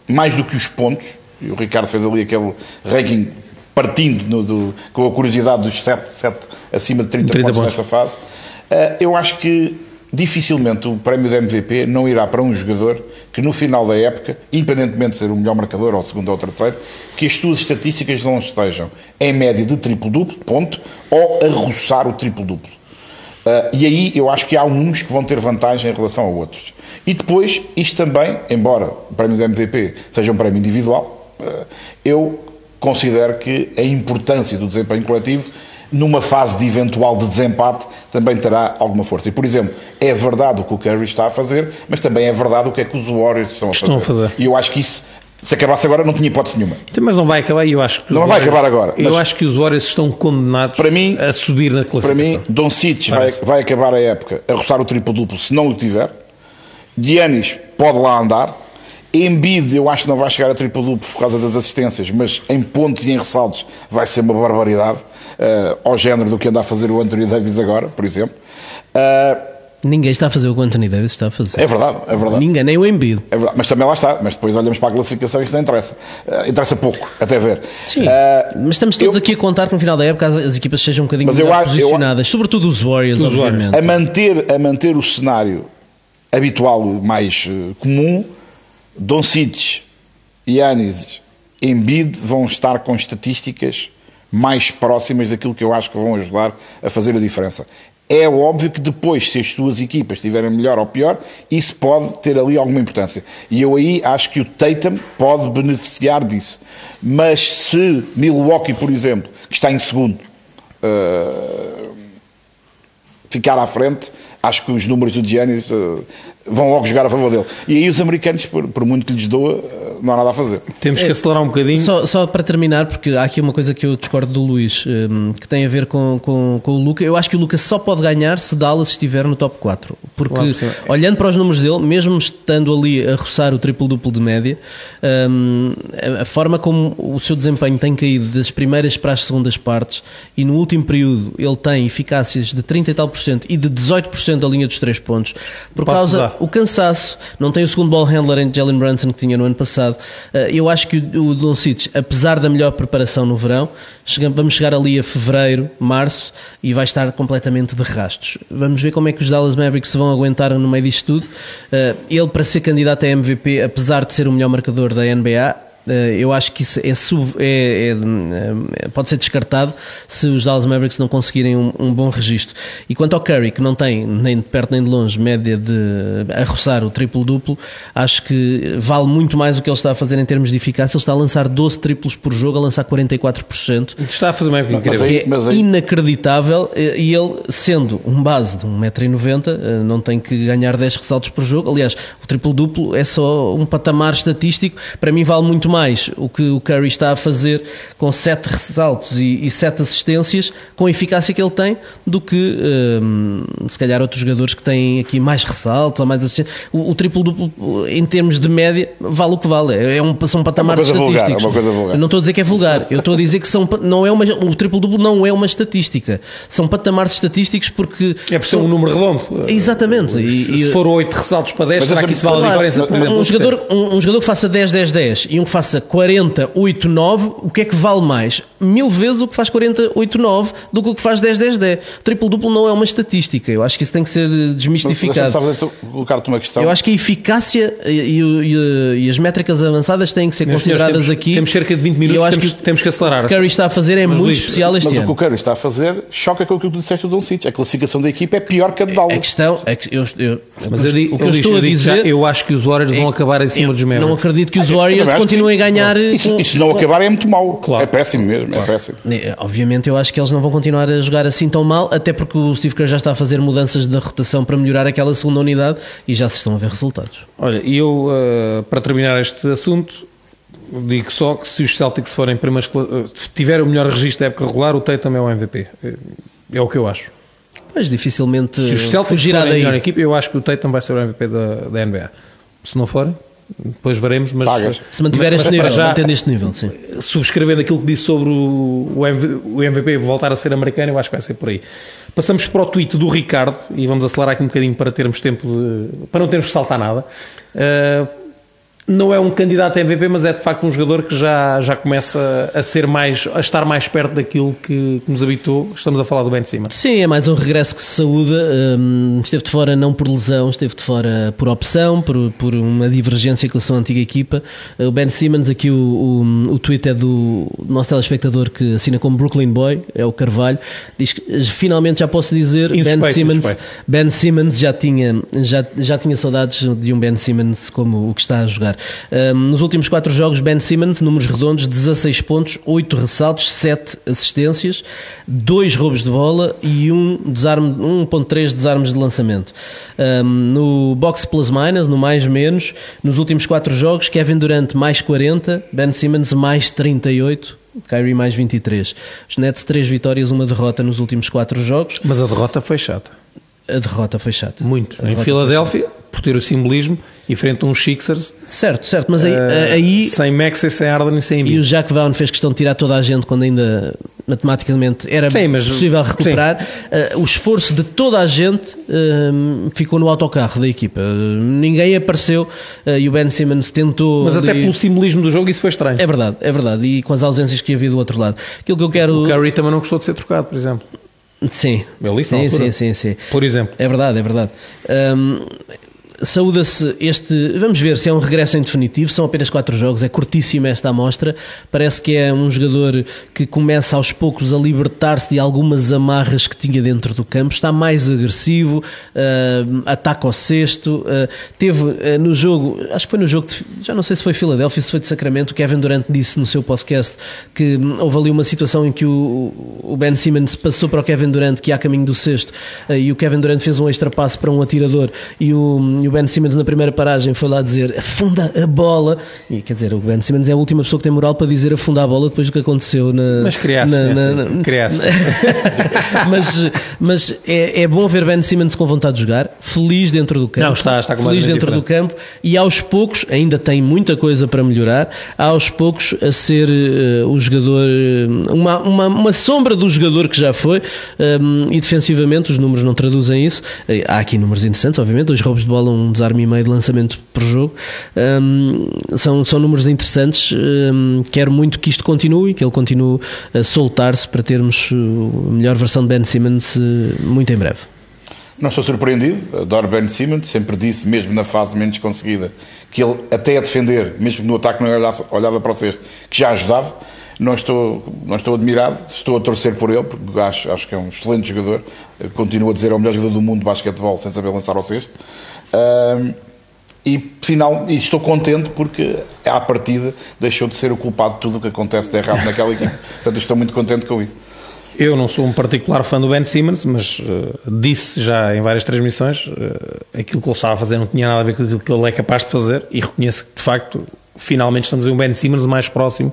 mais do que os pontos, e o Ricardo fez ali aquele ranking partindo no, do, com a curiosidade dos 7, 7 acima de 30, 30 pontos, pontos. nesta fase, uh, eu acho que dificilmente o prémio de MVP não irá para um jogador que no final da época, independentemente de ser o melhor marcador, ou o segundo ou o terceiro, que as suas estatísticas não estejam em média de triplo-duplo, ponto, ou a roçar o triplo-duplo. Uh, e aí eu acho que há uns que vão ter vantagem em relação a outros. E depois, isto também, embora o prémio do MVP seja um prémio individual, uh, eu considero que a importância do desempenho coletivo numa fase de eventual de desempate também terá alguma força. E, por exemplo, é verdade o que o Curry está a fazer, mas também é verdade o que é que os Warriors estão a fazer. Estão a fazer. E eu acho que isso se acabasse agora não tinha hipótese nenhuma. Mas não vai acabar eu acho que... Não vai acabar agora. Eu acho que os Warriors estão condenados para mim, a subir na classificação. Para mim, Don Cic vai, vai acabar a época a roçar o triplo-duplo se não o tiver. Giannis pode lá andar. Embiid eu acho que não vai chegar a triplo-duplo por causa das assistências, mas em pontos e em ressaltos vai ser uma barbaridade. Uh, ao género do que anda a fazer o Anthony Davis agora, por exemplo. Uh, Ninguém está a fazer o que o Anthony Davis está a fazer. É verdade, é verdade. Ninguém, nem o Embiid. É verdade, mas também lá está. Mas depois olhamos para a classificação e isto não interessa. Uh, interessa pouco, até ver. Sim, uh, mas estamos todos eu, aqui a contar que no final da época as, as equipas sejam um bocadinho melhor posicionadas, eu, sobretudo os Warriors, os obviamente. A manter, a manter o cenário habitual, mais uh, comum, Doncic, Yanis, Embiid vão estar com estatísticas mais próximas daquilo que eu acho que vão ajudar a fazer a diferença. É óbvio que depois, se as tuas equipas estiverem melhor ou pior, isso pode ter ali alguma importância. E eu aí acho que o Tatum pode beneficiar disso. Mas se Milwaukee, por exemplo, que está em segundo, uh, ficar à frente, acho que os números do Giannis uh, vão logo jogar a favor dele. E aí os americanos, por, por muito que lhes doa, não há nada a fazer. Temos que acelerar um bocadinho. Só, só, para terminar, porque há aqui uma coisa que eu discordo do Luís, um, que tem a ver com, com, com, o Luca. Eu acho que o Luca só pode ganhar se Dallas estiver no top 4. Porque, claro, olhando para os números dele, mesmo estando ali a roçar o triplo-duplo de média, um, a forma como o seu desempenho tem caído das primeiras para as segundas partes e no último período ele tem eficácias de 30 e tal por cento e de 18% da linha dos 3 pontos, por pode causa. O cansaço, não tem o segundo ball handler em Jalen Brunson que tinha no ano passado. Uh, eu acho que o, Doncic, apesar da melhor preparação no verão, vamos chegar ali a fevereiro, março e vai estar completamente de rastos. Vamos ver como é que os Dallas Mavericks se vão aguentar no meio disto tudo. Uh, ele, para ser candidato a MVP, apesar de ser o melhor marcador da NBA, eh, eu acho que isso é, é, é, pode ser descartado se os Dallas Mavericks não conseguirem um, um, bom registro. E quanto ao Curry, que não tem nem de perto nem de longe média de arroçar o triplo-duplo, acho que vale muito mais o que ele está a fazer em termos de eficácia. Ele está a lançar 12 triplos por jogo, a lançar 44%. Está a fazer uma época incrível. Que é inacreditável. Eh, e ele, sendo um base de 1,90m, eh, não tem que ganhar 10 ressaltos por jogo. Aliás, o triplo-duplo é só um patamar estatístico. Para mim, vale muito mais o que o Curry está a fazer com sete ressaltos e, e sete assistências, com a eficácia que ele tem, do que hum, se calhar outros jogadores que têm aqui mais ressaltos ou mais assistências. O, o triplo-duplo, em termos de média, vale o que vale. É um, são patamares é estatísticos. Vulgar, é uma coisa vulgar. Eu não estou a dizer que é vulgar, eu estou a dizer que são, não é uma, o triplo-duplo não é uma estatística. São patamares estatísticos porque. É por ser um número redondo. Exatamente. E, se, for 8 ressaltos para 10, será que isso vale a diferença? Por exemplo, um, jogador, um, um jogador que faça 10, 10, 10 e um que faça faça 48-9, o que é que vale mais? Mil vezes o que faz 48-9 do que o que faz 10-10-10. Triplo-duplo não é uma estatística. Eu acho que isso tem que ser desmistificado. colocar-te uma questão. Eu acho que a eficácia e, e, e, as métricas avançadas têm que ser Meus consideradas temos, aqui. Temos cerca de 20 minutos, eu acho temos, que temos que acelerar. O que o Curry está a fazer é mas, muito Luís, especial este mas ano. Mas o que o Curry está a fazer choca com o que tu disseste do Doncic. A classificação da equipa é pior que a de Dallas. A questão é que eu, eu, mas eu, o que eu, eu estou a dizer... Já, eu acho que os Warriors é, vão acabar em cima dos Mavericks. Não acredito que os Warriors continuem a ganhar isso, isso não acabar é muito mau. Claro. É péssimo mesmo. É claro. É péssimo. Obviamente, eu acho que eles não vão continuar a jogar assim tão mal, até porque o Steve Kerr já está a fazer mudanças da rotação para melhorar aquela segunda unidade e já se estão a ver resultados. Olha, e eu, uh, para terminar este assunto, digo só que se os Celtics forem primeiros, uh, tiverem o melhor registro da época regular, o Tatum é o MVP. É o que eu acho. Mas dificilmente. Se os Celtics forem a melhor equipe, eu acho que o Tatum vai ser o MVP da, da NBA. Se não forem, depois veremos, mas Pagas. se mantiver este nível, já, mantendo este nível, sim. subscrevendo aquilo que disse sobre o, o MVP voltar a ser americano, eu acho que vai ser por aí. Passamos para o tweet do Ricardo e vamos acelerar aqui um bocadinho para termos tempo de, para não termos de saltar nada. Uh, não é um candidato a MVP, mas é de facto um jogador que já, já começa a ser mais, a estar mais perto daquilo que, que nos habitou. Estamos a falar do Ben Simmons. Sim, é mais um regresso que se saúda. Um, esteve de fora não por lesão, esteve de fora por opção, por, por uma divergência com a sua antiga equipa. O Ben Simmons, aqui o, o, o tweet é do nosso telespectador que assina como Brooklyn Boy, é o Carvalho. Diz que finalmente já posso dizer Ben Simmons, Ben Simmons já tinha, já, já tinha saudades de um Ben Simmons como o que está a jogar. Um, nos últimos quatro jogos, Ben Simmons, números redondos, 16 pontos, 8 ressaltos, 7 assistências, 2 roubos de bola e 1 desarme, 1.3 desarmes de lançamento. Um, no box plus minus, no mais menos, nos últimos quatro jogos, Kevin Durant mais 40, Ben Simmons mais 38, Kyrie mais 23. Os Nets, 3 vitórias, uma derrota nos últimos 4 jogos. Mas a derrota foi chata. A derrota foi chata. Muito. Em Filadélfia, por ter o simbolismo, e frente a uns Sixers. Certo, certo, mas aí. Uh, aí sem Max e sem Arden e sem Embiid. E o Jack Vaughn fez questão de tirar toda a gente quando ainda matematicamente era sim, mas, possível recuperar. Uh, o esforço de toda a gente uh, ficou no autocarro da equipa. ninguém apareceu e o Ben Simmons tentou. Mas até pelo simbolismo do jogo isso foi estranho. É verdade, é verdade. E com as ausências que havia do outro lado. Aquilo que eu quero. O Curry também não gostou de ser trocado, por exemplo. Sim. Ele sim, sim, sim, sim. Por exemplo. É verdade, é verdade. Um, saúda-se este. Vamos ver se é um regresso em definitivo. São apenas quatro jogos, é curtíssima esta amostra. Parece que é um jogador que começa aos poucos a libertar-se de algumas amarras que tinha dentro do campo. Está mais agressivo, uh, ataca ao sexto. Uh, teve uh, no jogo, acho que foi no jogo, de, já não sei se foi Filadélfia, se foi de Sacramento. Kevin Durant disse no seu podcast que houve ali uma situação em que o, o Ben Simmons passou para o Kevin Durant, que a caminho do sexto, e o Kevin Durant fez um extra passo para um atirador. E o, e o Ben Simmons na primeira paragem foi lá dizer afunda a bola. E quer dizer, o Ben Simmons é a última pessoa que tem moral para dizer afunda a bola depois do que aconteceu na. Mas criaste, na, na, na, criaste. mas mas é, é bom ver Ben Simmons com vontade de jogar, feliz dentro do campo. Não, está, está feliz dentro diferente. do campo e aos poucos, ainda tem muita coisa para melhorar, aos poucos a ser uh, o jogador, uma, uma, uma sombra do jogador que já foi, um, e defensivamente os números não traduzem isso. Eh, há aqui números interessantes, obviamente, dois roubos de bola, um desarme e meio de lançamento por jogo. Um, são, são números interessantes. Um, quero muito que isto continue, que ele continue a soltar-se para termos a melhor versão de Ben Simmons muito em breve. Não estou surpreendido, adoro Ben Simmons, sempre disse, mesmo na fase menos conseguida, que ele até a defender, mesmo no ataque não olhava, olhava para o cesto, que já ajudava. Não estou, não estou admirado, estou a torcer por ele, porque acho, acho que é um excelente jogador. Continuo a dizer, é o melhor jogador do mundo de basquetebol, sem saber lançar ao cesto. Um, e, final, e estou contente porque, à partida, deixou de ser o culpado de tudo o que acontece de errado naquela equipe. Portanto, estou muito contente com isso. Eu não sou um particular fã do Ben Simmons, mas uh, disse já em várias transmissões uh, aquilo que ele estava a fazer não tinha nada a ver com aquilo que ele é capaz de fazer e reconheço que, de facto, finalmente estamos em um Ben Simmons mais próximo.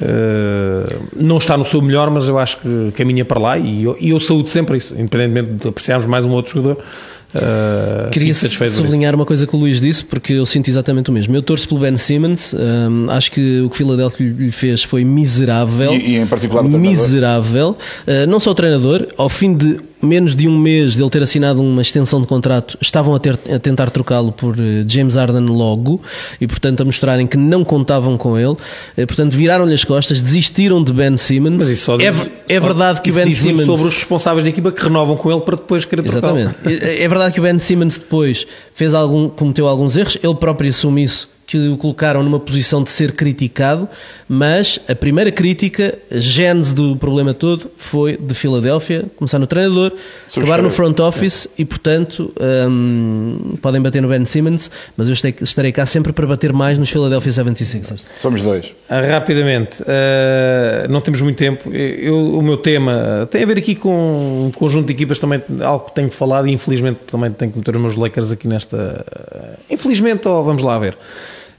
Uh, não está no seu melhor, mas eu acho que caminha para lá e eu, e eu saúdo sempre isso, independentemente de apreciarmos mais um outro jogador. Uh, Queria sublinhar uma coisa que o Luís disse, porque eu sinto exatamente o mesmo. Eu torço pelo Ben Simmons, um, acho que o que o Philadelphia lhe fez foi miserável. E, e em particular o Miserável. Uh, não só o treinador, ao fim de menos de um mês de ele ter assinado uma extensão de contrato, estavam a, ter, a tentar trocá-lo por eh, James Harden logo e, portanto, a mostrarem que não contavam com ele. Eh, portanto, viraram-lhe as costas, desistiram de Ben Simmons. Mas isso só é, diz, é verdade que o Ben Simmons. sobre os responsáveis da equipa que renovam com ele para depois querer trocá-lo. Exatamente. É, é verdade que o Ben Simmons depois fez algum, cometeu alguns erros, ele próprio assume isso que o colocaram numa posição de ser criticado, mas a primeira crítica, a gênese do problema todo, foi de Filadélfia, começar no treinador, acabar no front office é. e, portanto, um, podem bater no Ben Simmons, mas eu estarei cá sempre para bater mais nos Philadelphia 76ers. Somos dois. Ah, rapidamente, uh, não temos muito tempo. Eu, o meu tema tem a ver aqui com um conjunto de equipas também, algo que tenho falado e infelizmente também tenho que meter os meus Lakers aqui nesta... Infelizmente, ou vamos lá ver.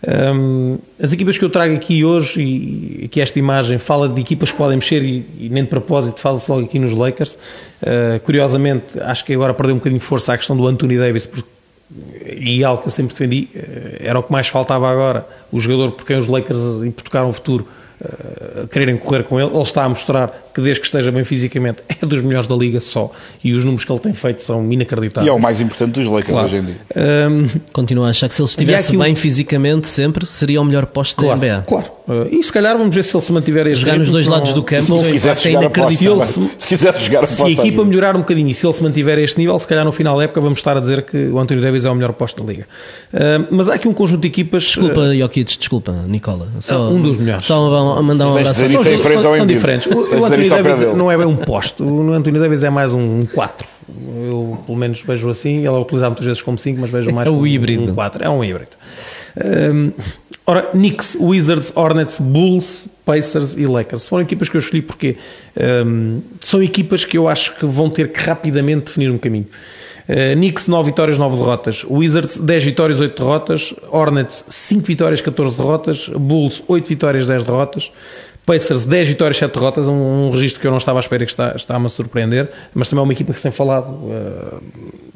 Um, as equipas que eu trago aqui hoje, e que esta imagem fala de equipas que podem mexer, e, e nem de propósito fala-se logo aqui nos Lakers. Uh, curiosamente, acho que agora perdeu um bocadinho de força a questão do Anthony Davis, porque, e algo que eu sempre defendi, uh, era o que mais faltava agora. O jogador por quem os Lakers hipotecaram o futuro, uh, quererem correr com ele, ele está a mostrar que desde que esteja bem fisicamente é dos melhores da liga só e os números que ele tem feito são inacreditáveis. E é o mais importante dos Lakers claro. hoje em dia. Um, Continuo a achar que se ele estivesse bem um... fisicamente sempre seria o melhor posto claro, da NBA. Claro, uh, e se calhar vamos ver se ele se mantiver este Jogar nos dois lados do campo, se, se quisesse jogar a se, se quiser jogar a Se a equipa melhorar um bocadinho e se ele se mantiver a este nível, se calhar no final da época vamos estar a dizer que o António Davis é o melhor posto da liga. Uh, mas há aqui um conjunto de equipas. Desculpa, uh, Jokic, desculpa, Nicola. Só, um dos melhores. Só a mandar um abraço. São, são, são diferentes. O, o António Davis não é é um poste. O António Davis é mais um 4. Eu, pelo menos, vejo assim. Ele é utilizado muitas vezes como 5, mas vejo mais é um híbrido. um 4. É um híbrido. Um, ora, Knicks, Wizards, Hornets, Bulls, Pacers e Lakers. Foram equipas que eu escolhi porque um, são equipas que eu acho que vão ter que rapidamente definir um caminho. Uh, Knicks 9 vitórias, 9 derrotas. Wizards 10 vitórias, 8 derrotas. Hornets 5 vitórias, 14 derrotas. Bulls 8 vitórias, 10 derrotas. Pacers 10 vitórias, 7 derrotas, um, um registro que eu não estava à espera e que está, está-me a surpreender, mas também é uma equipa que se tem falado uh,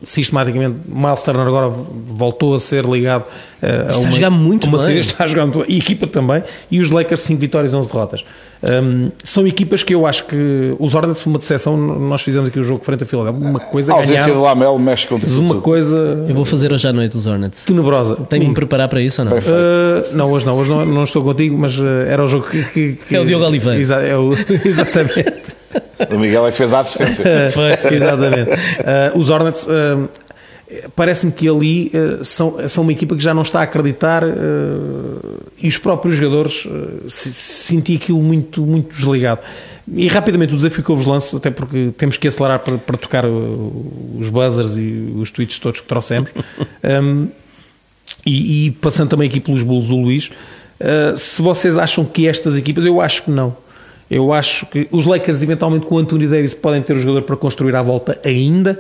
sistematicamente. Miles Turner agora voltou a ser ligado uh, está a uma, a jogar muito uma bem. Série, está a jogar muito bem. E a equipa também. E os Lakers 5 vitórias, 11 derrotas. Um, são equipas que eu acho que os Hornets foi uma decepção. Nós fizemos aqui o jogo frente a Philadelphia. Uma coisa a ausência ganhar, de Lamelo mexe com tudo. Uma coisa. Eu vou fazer hoje à noite os Hornets. Tenebrosa. Tenho que me preparar para isso ou não? Uh, não, hoje não. Hoje não, não estou contigo, mas uh, era o jogo que. que, que é o Diogo Oliveira. Exa é o, exatamente. o Miguel é que fez a assistência. Foi, exatamente. Uh, os Hornets parece-me que ali uh, são, são uma equipa que já não está a acreditar uh, e os próprios jogadores uh, senti aquilo muito, muito desligado. E rapidamente o desafio que eu vos lanço, até porque temos que acelerar para, para tocar os buzzers e os tweets todos que trouxemos, um, e, e, passando também aqui pelos bolos do Luís, se vocês acham que estas equipas, eu acho que não. Eu acho que os Lakers, eventualmente com o Anthony Davis, podem ter o jogador para construir à volta ainda,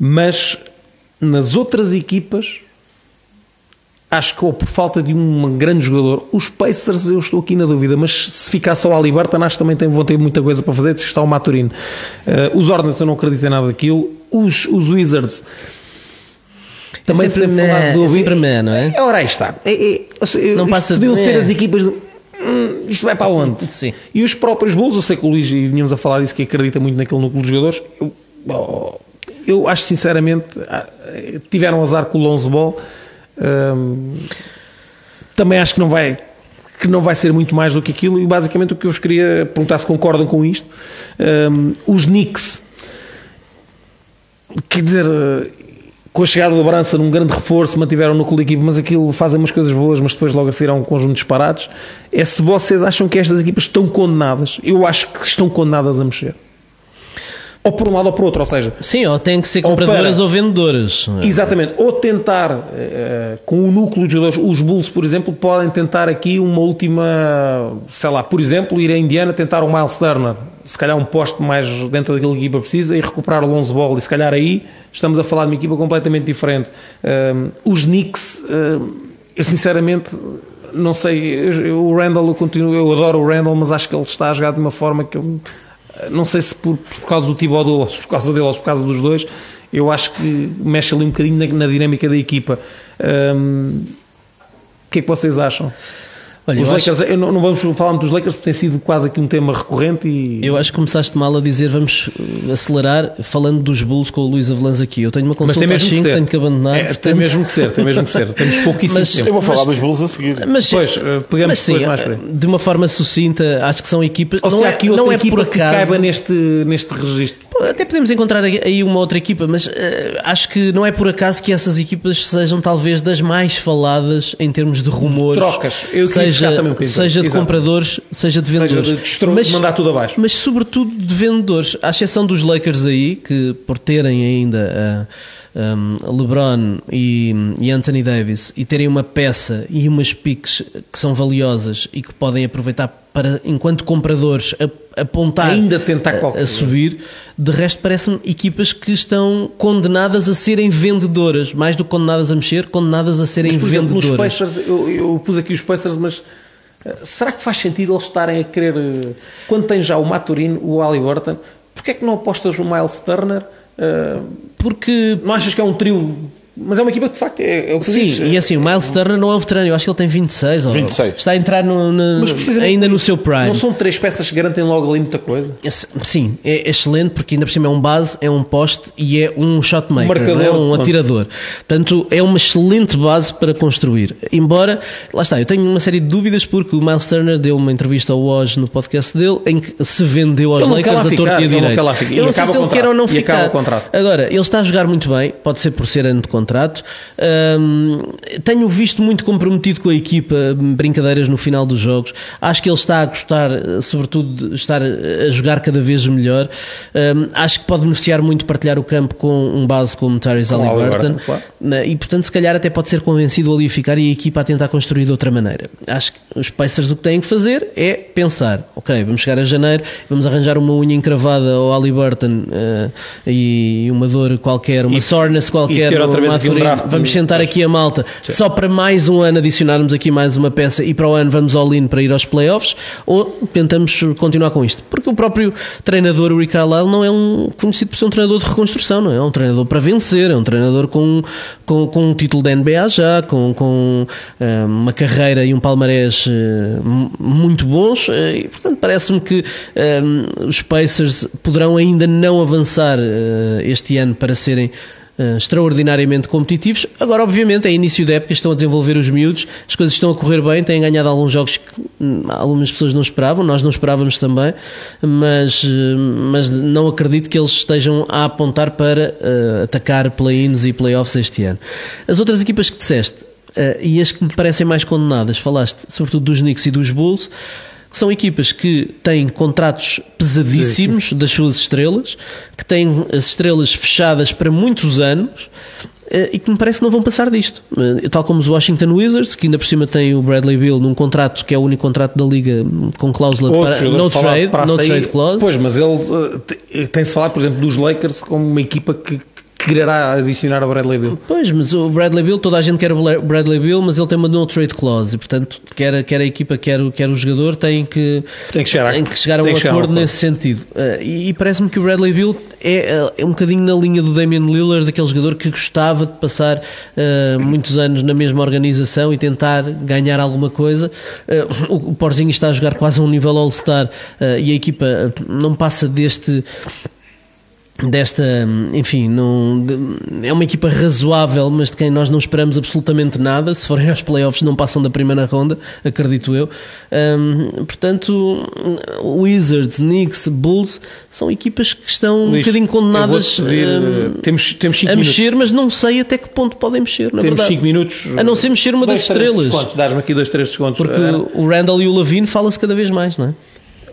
mas nas outras equipas, acho que ou por falta de um grande jogador, os Pacers eu estou aqui na dúvida, mas se ficar só a Liberta, acho que também tem, vão ter muita coisa para fazer, está o Maturino. Uh, os Hornets eu não acredito em nada daquilo, os, os Wizards também é se deve falar do é sempre man, não é? Ora, aí está. É, é, não passa podiam ser as equipas de, hum, isto vai para onde? Sim. E os próprios Bulls, eu sei que o Luís, e vinhamos a falar disso, que acredita muito naquele núcleo de jogadores, eu, oh, eu acho sinceramente ah, tiveram azar com o Lonzo Ball. Também acho que não vai que não vai ser muito mais do que aquilo. E basicamente o que eu vos queria perguntar se concordam com isto os Knicks quer dizer com a chegada do Brança num grande reforço mantiveram o núcleo de equipe mas aquilo fazem umas coisas boas mas depois logo a seguir há um conjunto de disparados é se vocês acham que estas equipas estão condenadas? Eu acho que estão condenadas a mexer ou por um lado ou por outro, ou seja... Sim, ou tem que ser compradoras ou, para, ou vendedoras. Exatamente, ou tentar, uh, com o núcleo de jogadores, os Bulls, por exemplo, podem tentar aqui uma última, sei lá, por exemplo, ir a Indiana tentar o Miles Turner, se calhar um posto mais dentro daquilo que a equipa precisa, e recuperar o Lonzo Ball, e se calhar aí estamos a falar de uma equipa completamente diferente. Uh, os Knicks, uh, eu sinceramente não sei, eu, o Randall eu continuo, eu adoro o Randall, mas acho que ele está a jogar de uma forma que eu não sei se por, por causa do Thibodeau ou por causa dele ou por causa dos dois, eu acho que mexe ali um bocadinho na, na dinâmica da equipa. Um, o que é que vocês acham? Olha, os Lakers, acho... não, não, vamos falar muito dos Lakers porque tem sido quase aqui um tema recorrente e... Eu acho que começaste mal a dizer vamos uh, acelerar falando dos Bulls com o Luís Avelanz aqui. Eu tenho uma consulta às 5, tenho que abandonar. É, portanto... Tem mesmo que ser, tem mesmo que ser. Temos pouquíssimo mas, tempo. Eu vou falar mas, dos Bulls a seguir. Mas, pois, uh, pegamos mas, sim, mais para De uma forma sucinta, acho que são equipas... Ou não é, aqui não é por acaso... que caiba neste, neste registro. Até podemos encontrar aí uma outra equipa, mas uh, acho que não é por acaso que essas equipas sejam talvez das mais faladas em termos de rumores. Trocas. Eu seja, seja seja de compradores, seja de vendedores. Seja de mas, mandar tudo abaixo. Mas sobretudo de vendedores, à exceção dos Lakers aí, que por terem ainda uh, um, LeBron e, e, Anthony Davis e terem uma peça e umas piques que são valiosas e que podem aproveitar para, enquanto compradores, apontar ainda tentar a, a subir. De resto, parece-me equipas que estão condenadas a serem vendedoras, mais do que condenadas a mexer, condenadas a serem mas, por vendedoras. Exemplo, Pacers, eu, eu pus aqui os Pacers, mas Será que faz sentido eles estarem a querer, eh, quando tem já o Maturino, o Halliburton, porque é que não apostas no Miles Turner? Eh, porque não achas que é um trio mas é uma equipa que de facto é, é o que Sim, diz. e assim, o Miles Turner não é um veterano, eu acho que ele tem 26. 26. Ou, está a entrar no, no, ainda no seu prime. Não são três peças que garantem logo ali muita coisa? Sim, é excelente porque ainda por cima é um base, é um poste e é um shotmaker, um, marcador, é um atirador. Portanto, é uma excelente base para construir. Embora, lá está, eu tenho uma série de dúvidas porque o Miles Turner deu uma entrevista ao Woj no podcast dele em que se vendeu aos ele Lakers a torta e a direita. Eu não sei se ele quer ou não ficar. Agora, ele está a jogar muito bem, pode ser por ser ano de contrato contrato. Um, tenho visto muito comprometido com a equipa, brincadeiras no final dos jogos. Acho que ele está a gostar, sobretudo, de estar a jogar cada vez melhor. Um, acho que pode beneficiar muito partilhar o campo com um base como Tyrese Halliburton. Claro. E, portanto, se calhar até pode ser convencido ali a ficar e a equipa a tentar construir de outra maneira. Acho que os Pacers o que têm que fazer é pensar, ok, vamos chegar a janeiro, vamos arranjar uma unha encravada ao Halliburton uh, e uma dor qualquer, uma e, soreness qualquer, e outra vez um vamos sentar aqui a malta Sim. só para mais um ano adicionarmos aqui mais uma peça e para o ano vamos all in para ir aos playoffs ou tentamos continuar com isto? Porque o próprio treinador, Rick Carlisle, não é um conhecido por ser um treinador de reconstrução, não é? É um treinador para vencer, é um treinador com, com, com um título da NBA já, com, com uh, uma carreira e um palmarés uh, muito bons uh, e portanto parece-me que os Pacers poderão ainda não avançar este ano para serem uh, extraordinariamente competitivos. Agora, obviamente, é início da época, estão a desenvolver os miúdos, as coisas estão a correr bem, têm ganhado alguns jogos que hum, algumas pessoas não esperavam, nós não esperávamos também, mas, uh, mas não acredito que eles estejam a apontar para uh, atacar play-ins e play-offs este ano. As outras equipas que disseste, e as que me parecem mais condenadas, falaste sobretudo dos Knicks e dos Bulls, que são equipas que têm contratos pesadíssimos das suas estrelas, que têm as estrelas fechadas para muitos anos eh, e que me parece que não vão passar disto. Eh, tal como os Washington Wizards, que ainda por cima tem o Bradley Bill num contrato que é o único contrato da liga com cláusula para no trade, no trade clause. Pois, mas eles uh, tem-se falar, por exemplo, dos Lakers como uma equipa que quererá adicionar ao Bradley Bill. Pois, mas o Bradley Bill, toda a gente quer o Bradley Bill, mas ele tem uma no trade clause e, portanto, quer, quer a equipa, quer, quer o jogador, tem que, tem que chegar, tem que chegar a um acordo nesse sentido. Uh, e, e parece-me que o Bradley Bill é, é um bocadinho na linha do Damian Lillard, daquele jogador que gostava de passar uh, muitos anos na mesma organização e tentar ganhar alguma coisa. Uh, o, o Porzinho está a jogar quase a um nível All-Star e a equipa não passa deste desta, enfim, não, é uma equipa razoável, mas de quem nós não esperamos absolutamente nada. Se forem aos playoffs, não passam da primeira ronda, acredito eu. Um, portanto, Wizards, Knicks, Bulls são equipas que estão Luís, um bocadinho condenadas pedir, um, temos, temos a mexer, mas não sei até que ponto podem mexer. Na temos 5 minutos, a não ser mexer uma das estrelas. Dás-me aqui dois, três segundos. Porque Ana. o Randall e o Lavine fala-se cada vez mais, não é?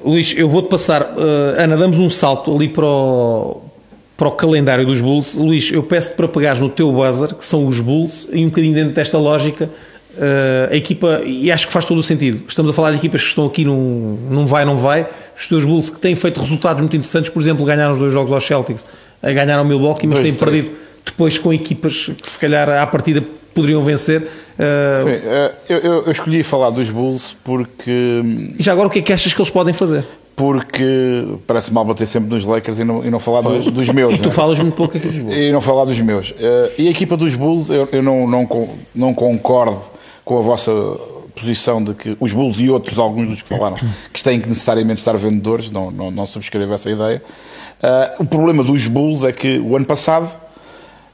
Luís, eu vou-te passar. Uh, Ana, damos um salto ali para o para o calendário dos Bulls. Luís, eu peço-te para pegares no teu buzzer, que são os Bulls, e um bocadinho dentro desta lógica, uh, a equipa, e acho que faz todo o sentido. Estamos a falar de equipas que estão aqui num, num vai, não vai. Os teus Bulls que têm feito resultados muito interessantes, por exemplo, ganharam os dois jogos aos Celtics, ganharam o Milwaukee, mas têm perdido depois com equipas que se calhar à partida poderiam vencer. Uh... Sim, uh, eu, eu, escolhi falar dos Bulls porque. E já agora o que é que achas que eles podem fazer? Porque parece mal bater sempre nos Lakers e não, e não falar dos, dos meus. E tu né? falas muito pouco aqui dos Bulls. E não falar dos meus. Uh, e a equipa dos Bulls, eu, eu não, não, não concordo com a vossa posição de que os Bulls e outros, alguns dos que falaram, que têm que necessariamente estar vendedores, não, não, não subscrevo essa ideia. Uh, o problema dos Bulls é que o ano passado,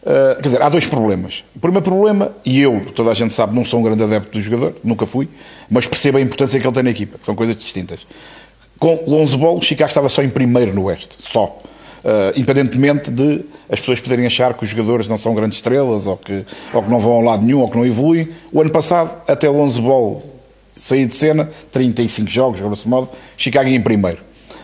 uh, quer dizer, há dois problemas. O primeiro problema, e eu, toda a gente sabe, não sou um grande adepto do jogador, nunca fui, mas percebo a importância que ele tem na equipa, são coisas distintas. Com Lonzo Ball, Chicago estava só em primeiro no Oeste, só. Uh, independentemente de as pessoas poderem achar que os jogadores não são grandes estrelas ou que, ou que não vão ao lado nenhum ou que não evoluem. O ano passado, até Lonzo Ball sair de cena, 35 jogos, grosso modo, Chicago em primeiro.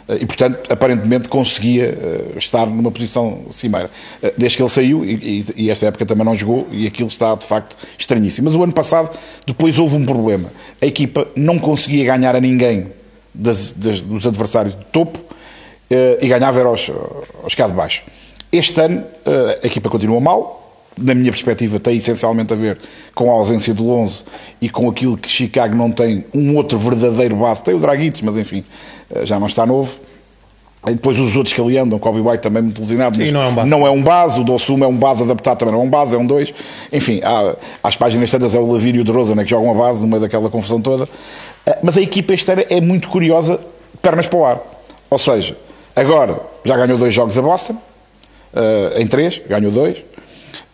Uh, e, portanto, aparentemente conseguia uh, estar numa posição cimeira. desde que ele saiu, e, e, e, esta época também não jogou, e aquilo está, de facto, estranhíssimo. Mas o ano passado, depois houve um problema. A equipa não conseguia ganhar a ninguém das, das, dos adversários de topo uh, e ganhava era aos, aos cá de baixo. Este ano uh, a equipa continua mal, na minha perspectiva, tem essencialmente a ver com a ausência do Lonzo e com aquilo que Chicago não tem um outro verdadeiro base. Tem o Dragic, mas enfim, uh, já não está novo. E depois os outros que ali andam, Kobe White também muito lesionado, mas não é, um base. não é um base, o Dossum é um base adaptado, também não é um base, é um dois. Enfim, há, às páginas tantas é o Lavírio de Rosa né, que jogam a base no meio daquela confusão toda. Eh, mas a equipa este ano é muito curiosa, pernas para o ar. Ou seja, agora já ganhou dois jogos a Boston, uh, em três, ganhou dois.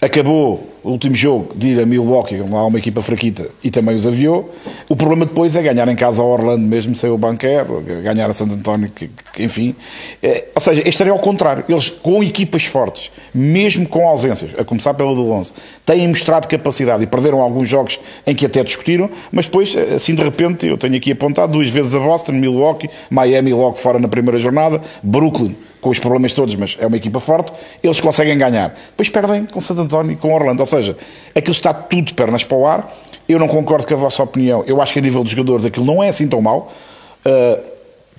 Acabou o último jogo de ir a Milwaukee, lá uma equipa fraquita, e também os aviou. O problema depois é ganhar em casa a Orlando, mesmo sem o banqueiro, ganhar a Santo António, que, que, enfim. É, ou seja, este é ao contrário. Eles, com equipas fortes, mesmo com ausências, a começar pela do 11, têm mostrado capacidade e perderam alguns jogos em que até discutiram, mas depois, assim de repente, eu tenho aqui apontado duas vezes a Boston, Milwaukee, Miami logo fora na primeira jornada, Brooklyn com os problemas todos, mas é uma equipa forte, eles conseguem ganhar. Depois perdem com Santo António e com Orlando. Ou seja, aquilo está tudo de pernas para o ar. Eu não concordo com a vossa opinião. Eu acho que a nível dos jogadores aquilo não é assim tão mau. Uh,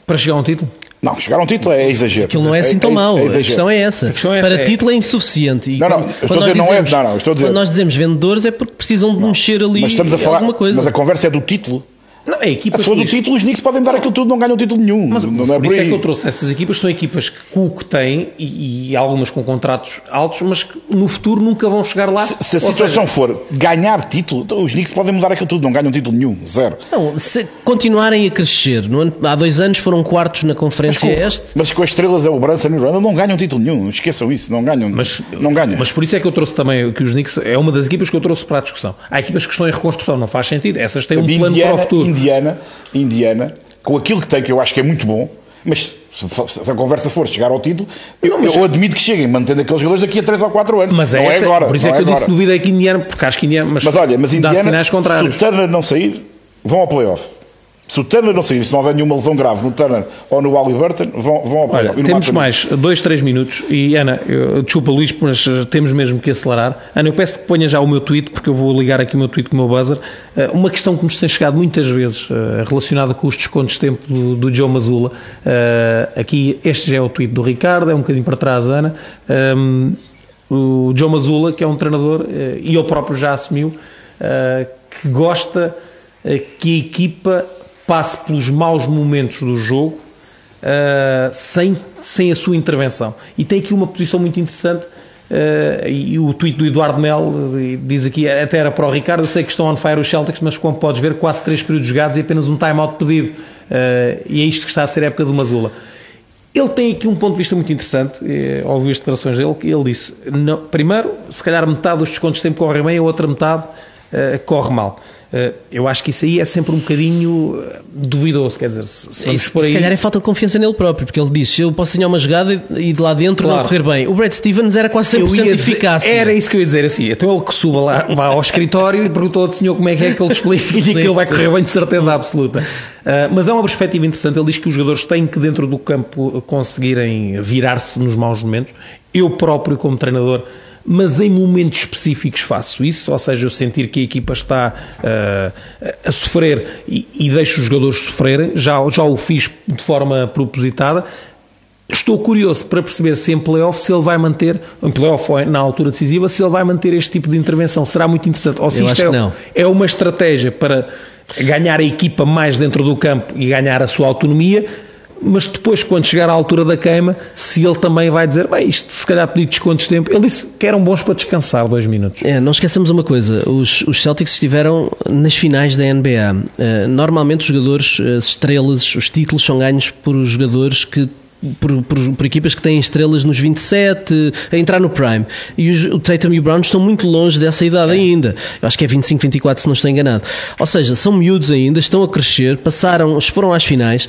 para chegar a um título? Não, chegar a um título é exagero. Aquilo não é assim tão é, mau. É, a questão é essa. Questão é, Para é, título é insuficiente. E não, não, estou a dizer, não é. Não, não, estou a dizer. Quando nós dizemos vendedores é porque precisam de não, mexer ali mas estamos a falar, alguma coisa. Mas a conversa é do título. Não, é equipas. Se for do título, os Knicks podem dar aquilo tudo, não ganham título nenhum. Mas, não, não é por, isso é que eu trouxe essas equipas, são equipas que que têm e, e, algumas com contratos altos, mas que no futuro nunca vão chegar lá. Se, se a situação seja, for ganhar título, então os Knicks podem mudar aquilo tudo, não ganham título nenhum, zero. Não, se continuarem a crescer, ano, há dois anos foram quartos na Conferência mas com, Este. Mas com as estrelas é o Branson e o Randall, não ganham título nenhum, esqueçam isso, não ganham. Mas, não ganham. mas por isso é que eu trouxe também que os Knicks é uma das equipas que eu trouxe para a discussão. Há equipas que estão em reconstrução, não faz sentido. Essas têm um plano para o futuro. Indiana, Indiana, com aquilo que tem, que eu acho que é muito bom, mas se a conversa for chegar ao título, eu, não, eu admito que cheguem mantendo aqueles jogadores daqui a 3 ou 4 anos. Mas é, não é agora. Por isso é que é eu agora. disse duvidei que Indiana, porque acho que Indiana, mas, mas olha, mas Indiana, dá sinais contrários. se o Turner não sair, vão ao playoff. Se o Turner não sair, se não houver nenhuma lesão grave no Turner ou no Halliburton, vão, vão ao playoff. Temos mais dois, três minutos e Ana, eu, desculpa Luís, mas eh, temos mesmo que acelerar. Ana, eu peço que ponha já o meu tweet, porque eu vou ligar aqui o meu tweet com o meu buzzer. Eh, uma questão que nos tem chegado muitas vezes eh, relacionada com os descontos de tempo do, do Joe Mazula. Aqui, este já é o tweet do Ricardo, é um bocadinho para trás, Ana. Ehm, o Joe Mazula, que é um treinador, e ele próprio já assumiu, que gosta que a equipa passe pelos maus momentos do jogo uh, sem, sem a sua intervenção. E tem aqui uma posição muito interessante. Uh, e o tweet do Eduardo Mel diz aqui, até era para o Ricardo, eu sei que estão on fire os Celtics, mas como podes ver, quase três períodos jogados e apenas um time-out pedido. Uh, e é isto que está a ser a época do Mazula. Ele tem aqui um ponto de vista muito interessante, ouvi as declarações dele, que ele disse, não, primeiro, se calhar metade dos descontos de tempo corre bem, a outra metade uh, corre mal. Eh, eu acho que isso aí é sempre um bocadinho eh, duvidoso, quer dizer, se, se vamos por aí... Se calhar é falta de confiança nele próprio, porque ele diz, eu posso desenhar uma jogada e de lá dentro claro. não correr bem. O Brad Stevens era quase 100% de eficácia. Era isso que eu ia dizer, assim, então ele que suba lá, vá ao escritório e perguntou ao senhor como é que é que ele explica e que ele vai correr bem de certeza absoluta. Uh, mas é uma perspectiva interessante, ele diz que os jogadores têm que dentro do campo conseguirem virar-se nos maus momentos. Eu próprio como treinador mas em momentos específicos faço isso, ou seja, eu sentir que a equipa está uh, a sofrer e, e deixo os jogadores sofrerem, já, já o fiz de forma propositada. Estou curioso para perceber se em playoff se ele vai manter, em playoff ou na altura decisiva, se ele vai manter este tipo de intervenção. Será muito interessante. Ou se eu isto é, é uma estratégia para ganhar a equipa mais dentro do campo e ganhar a sua autonomia mas depois, quando chegar à altura da queima, se ele também vai dizer, bem, isto se calhar pedir descontos de tempo, ele disse que eram bons para descansar dois minutos. É, não esqueçamos uma coisa, os, os Celtics estiveram nas finais da NBA. Uh, eh, normalmente os jogadores, as estrelas, os títulos são ganhos por jogadores que por, por, por, equipas que têm estrelas nos 27 a entrar no Prime. E os, o Tatum e o Brown estão muito longe dessa idade é. ainda. Eu acho que é 25, 24, se não estou enganado. Ou seja, são miúdos ainda, estão a crescer, passaram, foram às finais,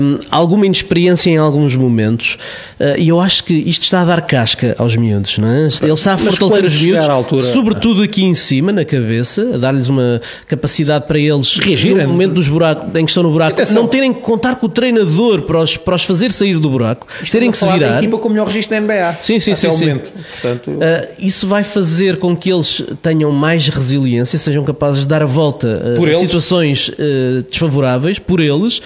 um, alguma inexperiência em alguns momentos. Uh, e eu acho que isto está a dar casca aos miúdos, não é? Ele está a fortalecer os miúdos, altura, sobretudo aqui em cima, na cabeça, a dar-lhes uma capacidade para eles reagir no momento dos buracos, em que estão no buraco, não terem que contar com o treinador para os, para os fazer sair sair do buraco, Isto terem que se virar. equipa com o melhor registro da NBA. Sim, sim, sim. sim. Portanto... Uh, isso vai fazer com que eles tenham mais resiliência, sejam capazes de dar a volta uh, a situações uh, desfavoráveis por eles.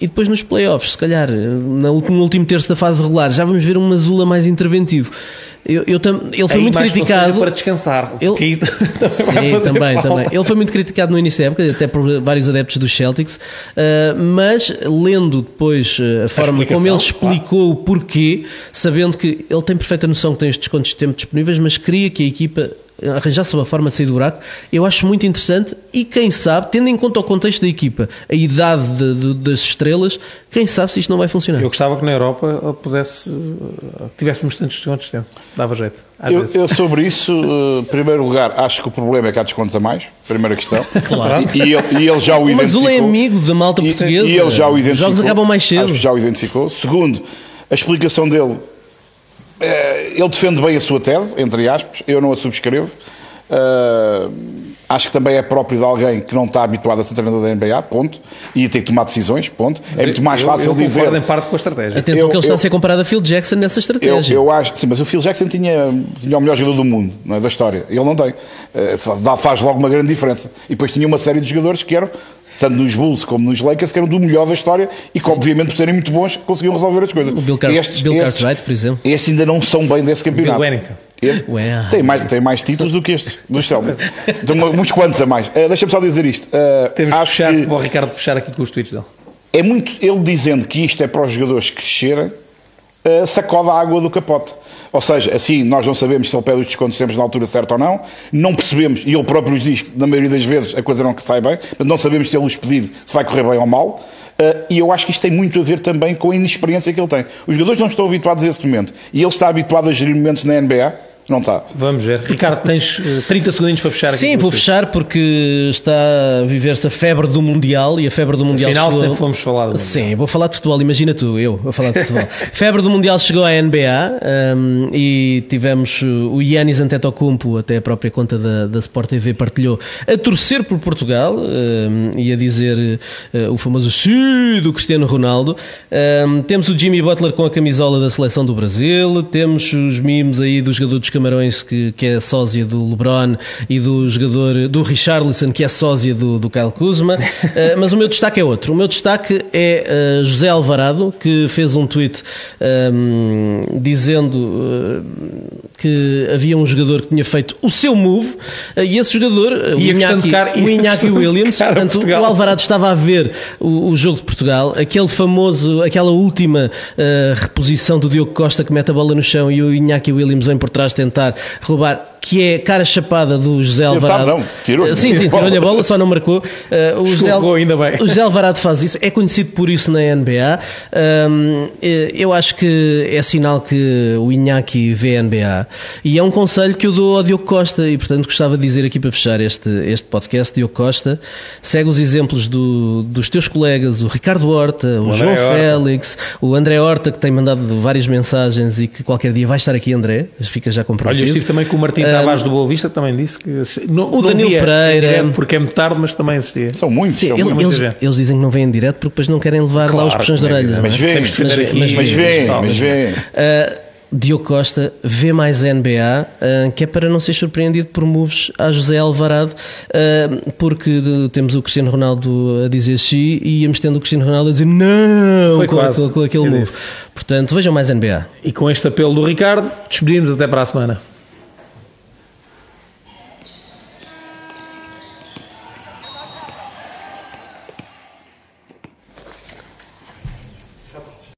E depois nos playoffs, se calhar, no último terço da fase regular, já vamos ver um Mazula mais interventivo. Eu, eu tam, ele foi Aí muito criticado para descansar. Ele, sim, também, falta. também. Ele foi muito criticado no início da época, até por vários adeptos dos Celtics, uh, mas lendo depois uh, a forma a como ele explicou claro. o porquê, sabendo que ele tem perfeita noção que tem os descontos de tempo disponíveis, mas queria que a equipa arranjasse uma forma de sair do buraco, eu acho muito interessante e quem sabe, tendo em conta o contexto da equipa, a idade de, de, das estrelas, quem sabe se isto não vai funcionar. Eu gostava que na Europa pudesse, tivéssemos tantos descontos de tempo, dava jeito. Eu, eu, sobre isso, em primeiro lugar, acho que o problema é que há descontos a mais, primeira questão. claro. E, e, ele, e ele já o identificou. Mas o é amigo da malta portuguesa. E, e ele já o identificou. Os jogos acabam mais cedo. Acho que já o identificou. Segundo, a explicação dele eh, ele defende bem a sua tese, entre aspas, eu não a subscrevo. Uh, acho que também é próprio de alguém que não está habituado a ser treinador da NBA, ponto, e tem que tomar decisões, ponto. É muito mais fácil eu, eu dizer. em parte com a estratégia. Atenção eu, que ele está a ser comparado a Phil Jackson nessa estratégia. Eu, eu, acho, sim, mas o Phil Jackson tinha, tinha o melhor jogador do mundo, não é, da história. Ele não tem. Uh, faz logo uma grande diferença. E depois tinha uma série de jogadores que eram tanto nos Bulls como nos Lakers, que eram do melhor da história e que, Sim. obviamente, por serem muito bons, conseguiam resolver as coisas. O Bill, Car estes, Bill estes, Cartwright, por exemplo. Estes ainda não são bem desse campeonato. Bill Wellington. Esse, tem, mais, tem mais títulos do que estes, dos Celtics. Tem uns quantos a mais. Uh, Deixa-me só dizer isto. Uh, Temos acho que fechar, que, o Ricardo fechar aqui com os tweets dele. É muito ele dizendo que isto é para os jogadores crescerem uh, sacode a água do capote. Ou seja, assim, nós não sabemos se ele pede os descontos sempre na altura certa ou não, não percebemos, e ele próprio nos diz que na maioria das vezes a coisa não que sai bem, mas não sabemos se ele os pedir se vai correr bem ou mal, uh, e eu acho que isto tem muito a ver também com a inexperiência que ele tem. Os jogadores não estão habituados a esse momento, e ele está habituado a gerir momentos na NBA, não está. Vamos ver. Ricardo, tens 30 eh, segundinhos para fechar aqui. Sim, vou fechar porque está a viver-se a febre do Mundial e a febre do Mundial Afinal, chegou... sempre fomos falar do Sim, vou falar de futebol, imagina tu, eu vou falar de futebol. febre do Mundial chegou à NBA um, e tivemos o Yannis Antetokounmpo, até a própria conta da, da Sport TV partilhou, a torcer por Portugal um, e a dizer uh, o famoso sim do Cristiano Ronaldo. Um, temos o Jimmy Butler com a camisola da seleção do Brasil, temos os mimos aí dos jogadores dos Camarões, que, que é sósia do LeBron, e do jogador, do Richarlison, que é sósia do, do Kyle Kuzma. Uh, mas o meu destaque é outro. O meu destaque é uh, José Alvarado, que fez um tweet um, ehm, dizendo uh, que havia um jogador que tinha feito o seu move, e esse jogador, o Iñaki, o Iñaki Williams, portanto, o Alvarado estava a ver o, o, jogo de Portugal, aquele famoso, aquela última reposição do Diogo Costa que mete a bola no chão e o Iñaki Williams vem por trás tentar roubar que é cara chapada do José Alvarado. Não, tirou Sim, sim, tirou-lhe a bola, só não marcou. Uh, o, José, ainda bem. o José Alvarado faz isso, é conhecido por isso na NBA. Um, eh, eu acho que é sinal que o Iñaki vê a NBA. E é um conselho que eu dou ao Diogo Costa, e portanto gostava de dizer aqui para fechar este, este podcast, Diogo Costa, segue os exemplos do, dos teus colegas, o Ricardo Horta, o, o João Horta. Félix, o André Horta, que tem mandado várias mensagens e que qualquer dia vai estar aqui, André, fica já comprometido. Olha, eu estive também com o Martim Tavares do Boa Vista também disse que. Não, o Danilo via, Pereira. Porque é muito tarde, mas também assistia. São muitos. Sim, são ele, muitos. Eles, eles, dizem que não vêm em direto porque depois não querem levar claro, lá os puxões de orelhas. Mas vê, mas, mas, mas, mas Diogo Costa vê mais NBA, uh, que é para não ser surpreendido por moves a José Alvarado, uh, porque temos o Cristiano Ronaldo a dizer sim e íamos tendo o Cristiano Ronaldo a dizer não Foi com, quase. com, com aquele move. Portanto, vejam mais NBA. E com este apelo do Ricardo, despedimos até para a semana.